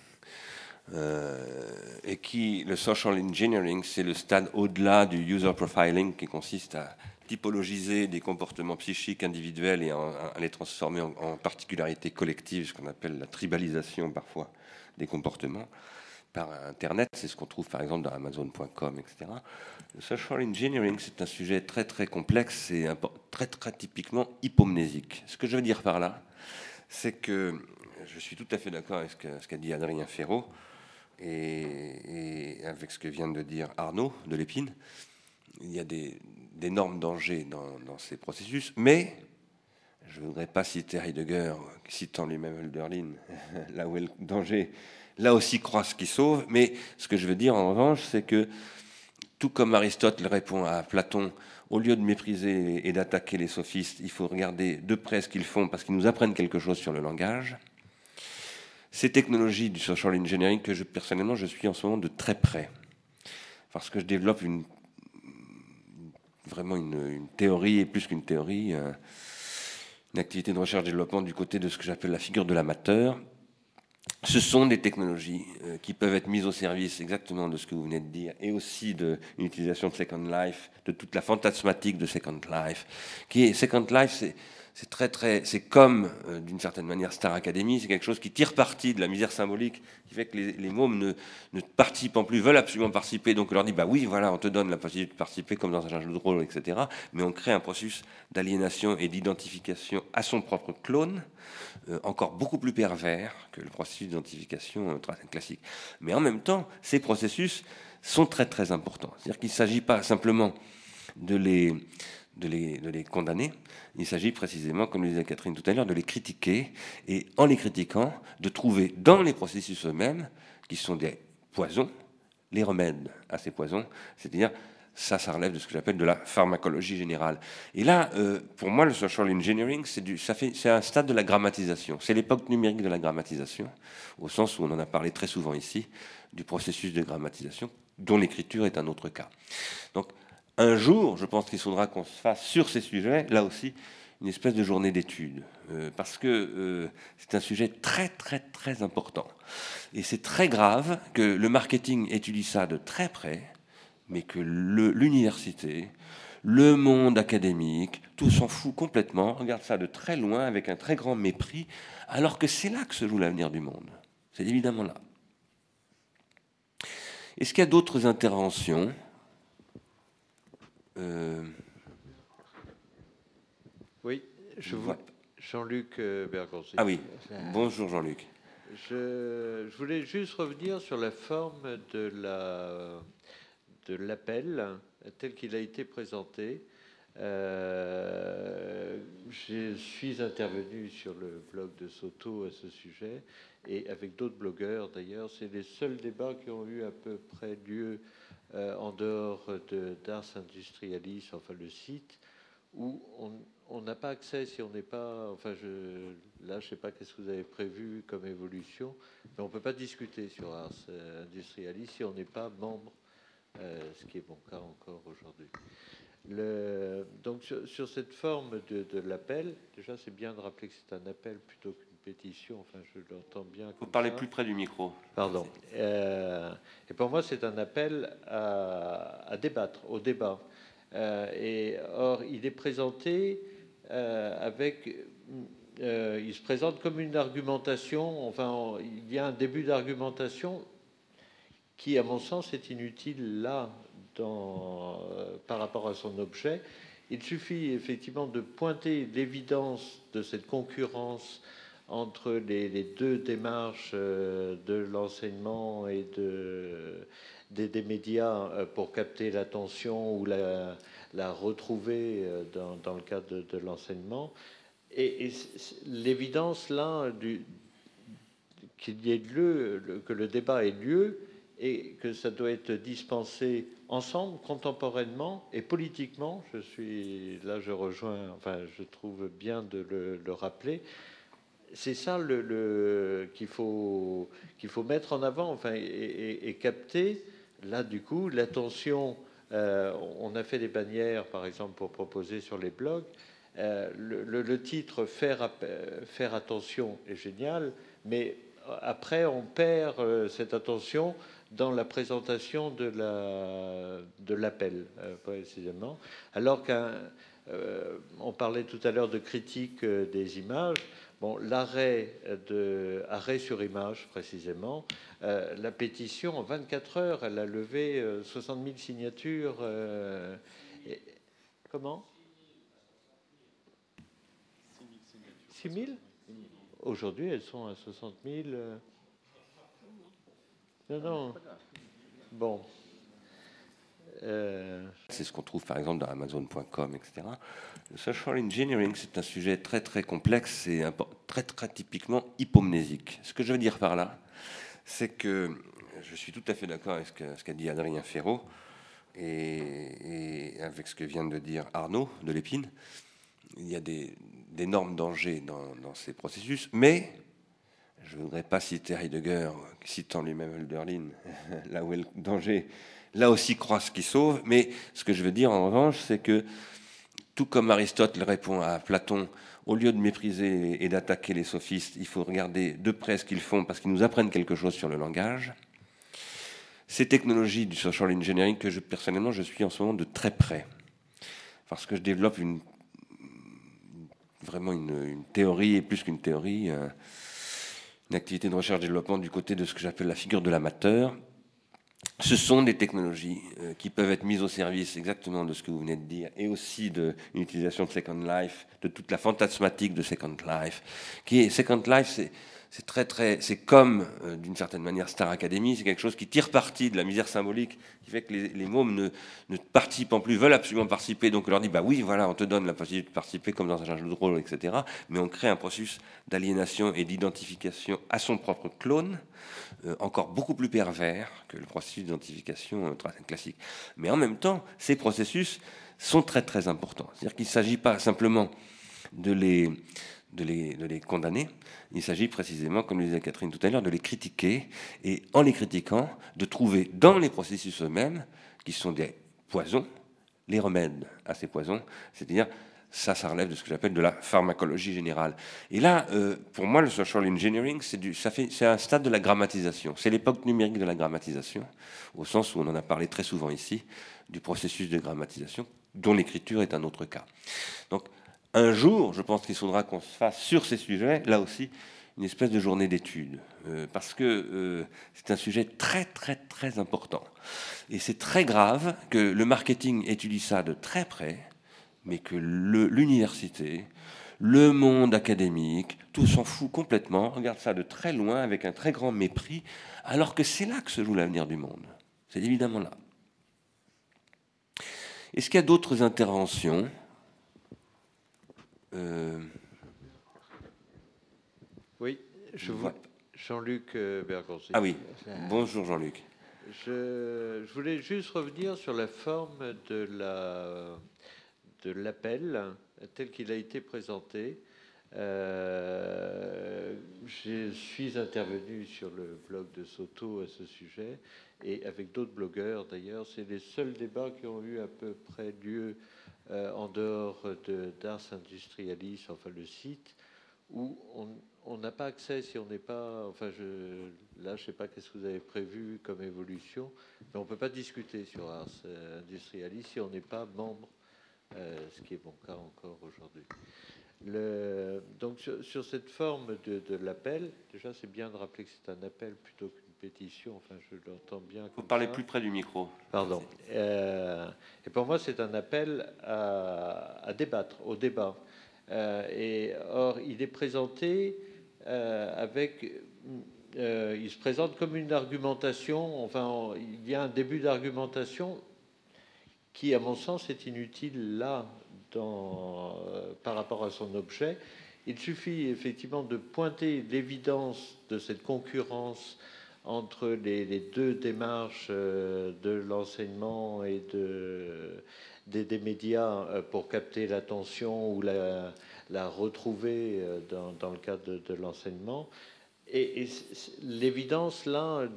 et qui, le social engineering, c'est le stade au-delà du user profiling qui consiste à typologiser des comportements psychiques individuels et à, les transformer en, particularités collectives, ce qu'on appelle la tribalisation parfois des comportements par Internet. C'est ce qu'on trouve par exemple dans Amazon.com, etc. Le social engineering, c'est un sujet très très complexe et très très typiquement hypomnésique. Ce que je veux dire par là, c'est que je suis tout à fait d'accord avec ce qu'a dit Adrien Ferraud et, avec ce que vient de dire Arnaud de l'Épine. Il y a d'énormes dangers dans, ces processus, mais je ne voudrais pas citer Heidegger, citant lui-même Hölderlin, <laughs> là où est le danger, là aussi croit ce qui sauve, mais ce que je veux dire en revanche, c'est que tout comme Aristote répond à Platon, au lieu de mépriser et d'attaquer les sophistes, il faut regarder de près ce qu'ils font parce qu'ils nous apprennent quelque chose sur le langage. Ces technologies du social engineering que je, personnellement je suis en ce moment de très près, parce que je développe une, vraiment une, théorie et plus qu'une théorie, une activité de recherche-développement du côté de ce que j'appelle la figure de l'amateur, ce sont des technologies euh, qui peuvent être mises au service exactement de ce que vous venez de dire, et aussi de l'utilisation de Second Life, de toute la fantasmatique de Second Life. Qui est Second Life, c'est c'est comme euh, d'une certaine manière Star Academy, c'est quelque chose qui tire parti de la misère symbolique, qui fait que les, mômes ne, ne, participent en plus, veulent absolument participer, donc on leur dit bah oui, voilà, on te donne la possibilité de participer comme dans un jeu de rôle, etc. Mais on crée un processus d'aliénation et d'identification à son propre clone, euh, encore beaucoup plus pervers que le processus d'identification euh, classique. Mais en même temps, ces processus sont très très importants. C'est-à-dire qu'il ne s'agit pas simplement de les de les, condamner. Il s'agit précisément, comme le disait Catherine tout à l'heure, de les critiquer et en les critiquant, de trouver dans les processus eux-mêmes, qui sont des poisons, les remèdes à ces poisons, c'est-à-dire ça, ça relève de ce que j'appelle de la pharmacologie générale. Et là, euh, pour moi, le social engineering, c'est un stade de la grammatisation. C'est l'époque numérique de la grammatisation, au sens où on en a parlé très souvent ici, du processus de grammatisation, dont l'écriture est un autre cas. Donc, un jour, je pense qu'il faudra qu'on se fasse sur ces sujets, là aussi, une espèce de journée d'études, euh, parce que euh, c'est un sujet très très très important. Et c'est très grave que le marketing étudie ça de très près, mais que l'université, le, monde académique, tout s'en fout complètement, regarde ça de très loin avec un très grand mépris, alors que c'est là que se joue l'avenir du monde. C'est évidemment là. Est-ce qu'il y a d'autres interventions euh, oui, je vois. Jean-Luc euh, Bergonzi. Ah oui, bonjour Jean-Luc. Je, voulais juste revenir sur la forme de la de l'appel tel qu'il a été présenté. Euh, je suis intervenu sur le blog de Soto à ce sujet et avec d'autres blogueurs d'ailleurs. C'est les seuls débats qui ont eu à peu près lieu euh, en dehors de d'Ars Industrialis, enfin le site, où on n'a pas accès si on n'est pas. Enfin, je, là, je ne sais pas qu'est-ce que vous avez prévu comme évolution, mais on ne peut pas discuter sur Ars Industrialis si on n'est pas membre, euh, ce qui est mon cas encore aujourd'hui. Le, donc, sur, cette forme de, de l'appel, déjà, c'est bien de rappeler que c'est un appel plutôt que pétition, enfin je l'entends bien. Vous parlez plus près du micro. Pardon. Euh, et pour moi, c'est un appel à, débattre, au débat. Euh, et or, il est présenté euh, avec. il se présente comme une argumentation, enfin, il y a un début d'argumentation qui, à mon sens, est inutile là, dans, par rapport à son objet. Il suffit effectivement de pointer l'évidence de cette concurrence entre les, deux démarches euh, de l'enseignement et de, des, médias euh, pour capter l'attention ou la, retrouver euh, dans, le cadre de, l'enseignement. Et, l'évidence là qu'il y ait que le débat ait lieu et que ça doit être dispensé ensemble, contemporainement et politiquement. Je suis là, je rejoins, enfin, je trouve bien de le, le rappeler c'est ça qu'il faut, qu'il faut mettre en avant enfin, et, capter. Là, du coup, l'attention. Euh, on a fait des bannières, par exemple, pour proposer sur les blogs. Euh, le, titre faire, faire attention est génial, mais après, on perd euh, cette attention dans la présentation de, la, de l'appel, précisément. Alors qu'on parlait tout à l'heure de critique des images. Bon, l'arrêt arrêt sur image précisément, euh, la pétition en 24 heures, elle a levé 60 euh, 000 signatures. Euh, comment? 6 000 aujourd'hui, elles sont à 60 000. Non, non. Bon. Euh, c'est ce qu'on trouve par exemple dans Amazon.com, etc. Le social engineering, c'est un sujet très très complexe et très très typiquement hypomnésique. Ce que je veux dire par là, c'est que je suis tout à fait d'accord avec ce qu'a dit Adrien Ferraud et, avec ce que vient de dire Arnaud de l'Épine. Il y a d'énormes dangers dans, dans, ces processus, mais je ne voudrais pas citer Heidegger, citant lui-même Hölderlin, <laughs> là où est le danger là aussi croise qui sauve. Mais ce que je veux dire en revanche, c'est que tout comme Aristote répond à Platon, au lieu de mépriser et d'attaquer les sophistes, il faut regarder de près ce qu'ils font parce qu'ils nous apprennent quelque chose sur le langage. Ces technologies du social engineering que je, personnellement je suis en ce moment de très près, parce que je développe vraiment une, théorie, et plus qu'une théorie, euh, une activité de recherche-développement du côté de ce que j'appelle la figure de l'amateur, ce sont des technologies euh, qui peuvent être mises au service exactement de ce que vous venez de dire, et aussi de l'utilisation de Second Life, de toute la fantasmatique de Second Life. Qui Second Life, c'est c'est très très, c'est comme euh, d'une certaine manière Star Academy, c'est quelque chose qui tire parti de la misère symbolique, qui fait que les, mômes ne, ne, participent plus, veulent absolument participer, donc on leur dit bah oui voilà, on te donne la possibilité de participer comme dans un jeu de rôle, etc. Mais on crée un processus d'aliénation et d'identification à son propre clone, euh, encore beaucoup plus pervers que le processus d'identification euh, classique. Mais en même temps, ces processus sont très très importants. C'est-à-dire qu'il ne s'agit pas simplement de les de les, condamner. Il s'agit précisément, comme le disait Catherine tout à l'heure, de les critiquer et en les critiquant, de trouver dans les processus eux-mêmes, qui sont des poisons, les remèdes à ces poisons, c'est-à-dire ça, ça relève de ce que j'appelle de la pharmacologie générale. Et là, euh, pour moi, le social engineering, c'est un stade de la grammatisation. C'est l'époque numérique de la grammatisation, au sens où on en a parlé très souvent ici, du processus de grammatisation, dont l'écriture est un autre cas. Donc, un jour, je pense qu'il faudra qu'on se fasse sur ces sujets, là aussi, une espèce de journée d'études, euh, parce que euh, c'est un sujet très très très important. Et c'est très grave que le marketing étudie ça de très près, mais que l'université, le, monde académique, tout s'en fout complètement, regarde ça de très loin avec un très grand mépris, alors que c'est là que se joue l'avenir du monde. C'est évidemment là. Est-ce qu'il y a d'autres interventions? Oui, je vois Jean-Luc euh, Bergonzi. Ah oui, bonjour Jean-Luc. Je, voulais juste revenir sur la forme de la de l'appel tel qu'il a été présenté. Euh, je suis intervenu sur le blog de Soto à ce sujet et avec d'autres blogueurs d'ailleurs. C'est les seuls débats qui ont eu à peu près lieu euh, en dehors de d'Ars Industrialis, enfin le site, où on n'a pas accès si on n'est pas. Enfin, je, là, je ne sais pas qu'est-ce que vous avez prévu comme évolution, mais on ne peut pas discuter sur Ars Industrialis si on n'est pas membre, euh, ce qui est mon cas encore aujourd'hui. Donc, sur, cette forme de, de l'appel, déjà, c'est bien de rappeler que c'est un appel plutôt que pétition, enfin je l'entends bien. Vous parlez plus près du micro. Pardon. Euh, et pour moi, c'est un appel à, débattre, au débat. Euh, et or, il est présenté euh, avec. il se présente comme une argumentation, enfin, il y a un début d'argumentation qui, à mon sens, est inutile là, dans, par rapport à son objet. Il suffit effectivement de pointer l'évidence de cette concurrence entre les, deux démarches euh, de l'enseignement et de, des, médias euh, pour capter l'attention ou la, retrouver euh, dans, le cadre de, l'enseignement. Et, l'évidence là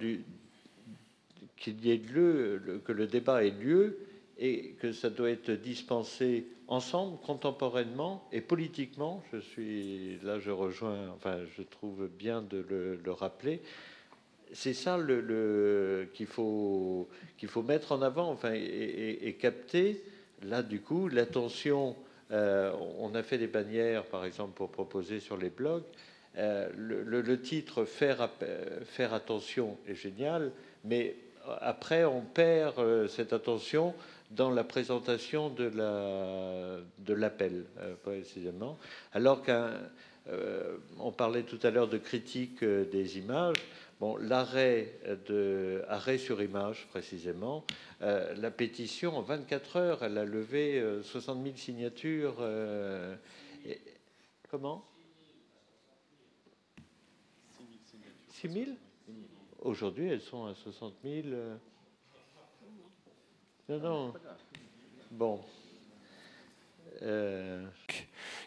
qu'il y ait lieu, que le débat ait lieu et que ça doit être dispensé ensemble, contemporainement et politiquement. Je suis là, je rejoins, enfin, je trouve bien de le rappeler c'est ça qu'il faut, qu'il faut mettre en avant enfin, et, capter. Là, du coup, l'attention. Euh, on a fait des bannières, par exemple, pour proposer sur les blogs. Euh, le, titre faire, attention est génial, mais après, on perd euh, cette attention dans la présentation de l'appel, précisément. Alors qu'on on parlait tout à l'heure de critique des images. Bon, l'arrêt de arrêt sur image précisément, la pétition en 24 heures, elle a levé 60 000 signatures. comment? 6 000 Aujourd'hui, elles sont à 60 000. Non, non. Bon. Euh...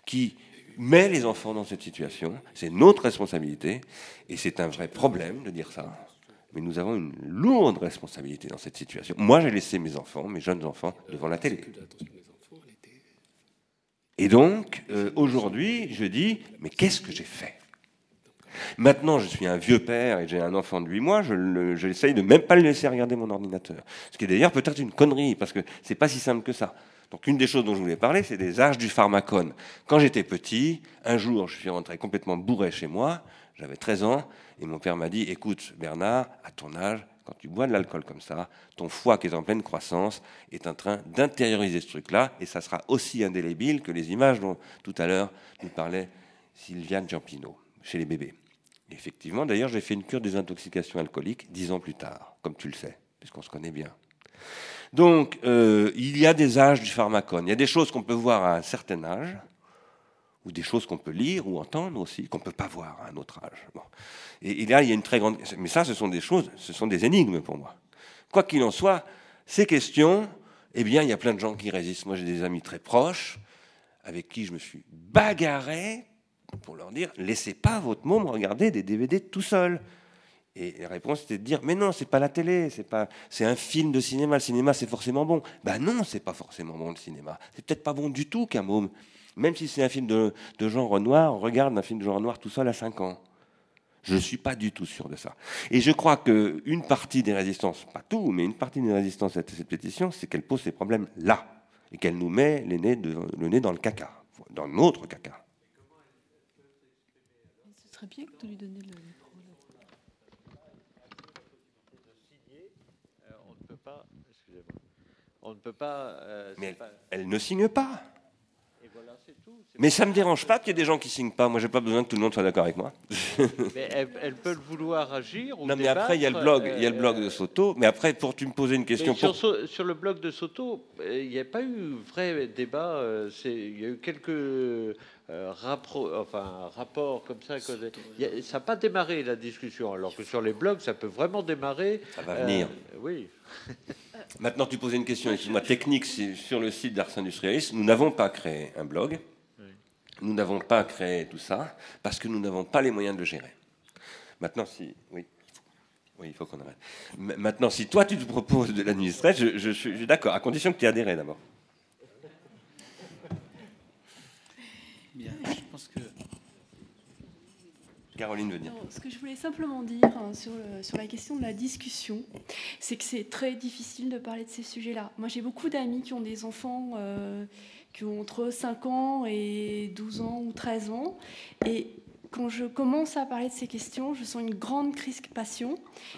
Qui met les enfants dans cette situation, c'est notre responsabilité, et c'est un vrai problème de dire ça. Mais nous avons une lourde responsabilité dans cette situation. Moi, j'ai laissé mes enfants, mes jeunes enfants, devant la télé. Et donc, euh, aujourd'hui, je dis, mais qu'est-ce que j'ai fait? Maintenant, je suis un vieux père et j'ai un enfant de 8 mois, je j'essaye de même pas le laisser regarder mon ordinateur. Ce qui est d'ailleurs peut-être une connerie, parce que c'est pas si simple que ça. Donc une des choses dont je voulais parler, c'est des âges du pharmacone. Quand j'étais petit, un jour, je suis rentré complètement bourré chez moi, j'avais 13 ans, et mon père m'a dit, écoute Bernard, à ton âge, quand tu bois de l'alcool comme ça, ton foie qui est en pleine croissance est en train d'intérioriser ce truc-là, et ça sera aussi indélébile que les images dont tout à l'heure nous parlait Sylviane Giampino chez les bébés. Effectivement, d'ailleurs, j'ai fait une cure des intoxications alcooliques dix ans plus tard, comme tu le sais, puisqu'on se connaît bien. Donc, euh, il y a des âges du pharmacone. Il y a des choses qu'on peut voir à un certain âge, ou des choses qu'on peut lire ou entendre aussi, qu'on ne peut pas voir à un autre âge. Et, là, il y a une très grande... Mais ça, ce sont des choses, ce sont des énigmes pour moi. Quoi qu'il en soit, ces questions, eh bien, il y a plein de gens qui résistent. Moi, j'ai des amis très proches avec qui je me suis bagarré pour leur dire laissez pas votre môme regarder des DVD tout seul. Et la réponse était de dire mais non, c'est pas la télé, c'est pas c'est un film de cinéma, le cinéma c'est forcément bon. Ben non, c'est pas forcément bon le cinéma. C'est peut-être pas bon du tout qu'un môme, même si c'est un film de, de Jean Renoir, regarde un film de Jean Renoir tout seul à 5 ans. Je ne suis pas du tout sûr de ça. Et je crois qu'une partie des résistances, pas tout, mais une partie des résistances à cette pétition, c'est qu'elle pose ces problèmes là. Et qu'elle nous met le nez, le nez dans le caca, dans notre caca serait bien que tu lui donniez le micro. Euh, on ne peut pas. Excusez-moi. On ne peut pas. Euh, Mais elle, pas... elle, ne signe pas. Voilà, tout, mais ça ne me dérange pas qu'il y ait des gens qui signent pas. Moi, j'ai pas besoin que tout le monde soit d'accord avec moi. <laughs> mais elles, elles, peuvent vouloir agir. Ou non, mais après, il y a le blog, il y a le blog de Soto. Mais après, pour tu me poser une question. Sur, pour... sur, le blog de Soto, il n'y a pas eu vrai débat. Il y a eu quelques euh, enfin, rapport comme ça. A, ça n'a pas démarré la discussion, alors que sur les blogs, ça peut vraiment démarrer. Ça va venir. Euh, oui. <laughs> Maintenant, tu posais une question, excuse-moi, technique sur le site d'Ars Industrialis. Nous n'avons pas créé un blog. Nous n'avons pas créé tout ça parce que nous n'avons pas les moyens de le gérer. Maintenant, si. Oui. Oui, il faut qu'on arrête. Maintenant, si toi, tu te proposes de l'administrer, je, je, suis d'accord, à condition que tu aies adhéré d'abord. que. Caroline veut dire. ce que je voulais simplement dire hein, sur, la question de la discussion, c'est que c'est très difficile de parler de ces sujets-là. Moi, j'ai beaucoup d'amis qui ont des enfants euh, qui ont entre 5 ans et 12 ans ou 13 ans. Et quand je commence à parler de ces questions, je sens une grande crispation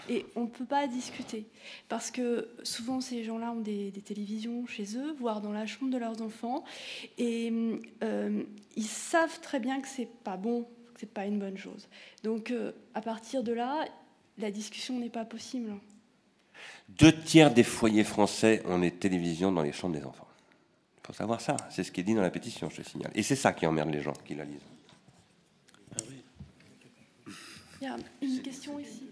et on ne peut pas discuter. Parce que souvent, ces gens-là ont des, télévisions chez eux, voire dans la chambre de leurs enfants, et euh, ils savent très bien que c'est pas bon, que c'est pas une bonne chose. Donc, euh, à partir de là, la discussion n'est pas possible. Deux tiers des foyers français ont des télévisions dans les chambres des enfants. Il faut savoir ça. C'est ce qui est dit dans la pétition, je te signale. Et c'est ça qui emmerde les gens qui la lisent. Il y a une question ici.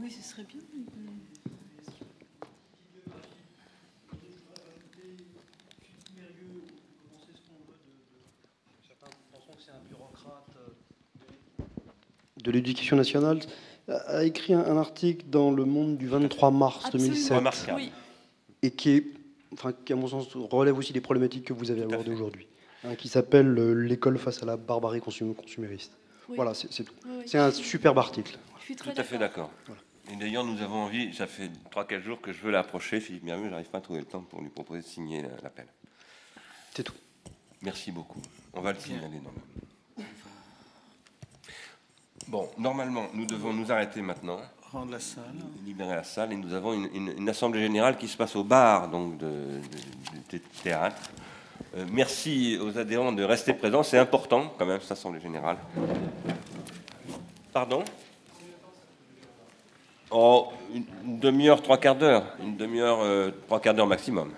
Oui, ce serait bien. De l'éducation nationale a écrit un, article dans Le Monde du 23 mars 2007 et qui est enfin, qui à mon sens relève aussi des problématiques que vous avez abordées aujourd'hui, hein, qui s'appelle euh, L'école face à la barbarie consumériste. Voilà, c'est un superbe article. Je suis Tout à fait d'accord. Et d'ailleurs, nous avons envie, ça fait 3-4 jours que je veux l'approcher, Philippe Mermieux, je n'arrive pas à trouver le temps pour lui proposer de signer l'appel. C'est tout. Merci beaucoup. On va le signaler Bon, normalement, nous devons nous arrêter maintenant. Rendre la salle. Libérer la salle. Et nous avons une, assemblée générale qui se passe au bar donc, de, théâtre. Euh, merci aux adhérents de rester présents. C'est important, quand même, cette assemblée générale. Pardon? Oh, une demi-heure, trois quarts d'heure. Une demi-heure, euh, trois quarts d'heure maximum.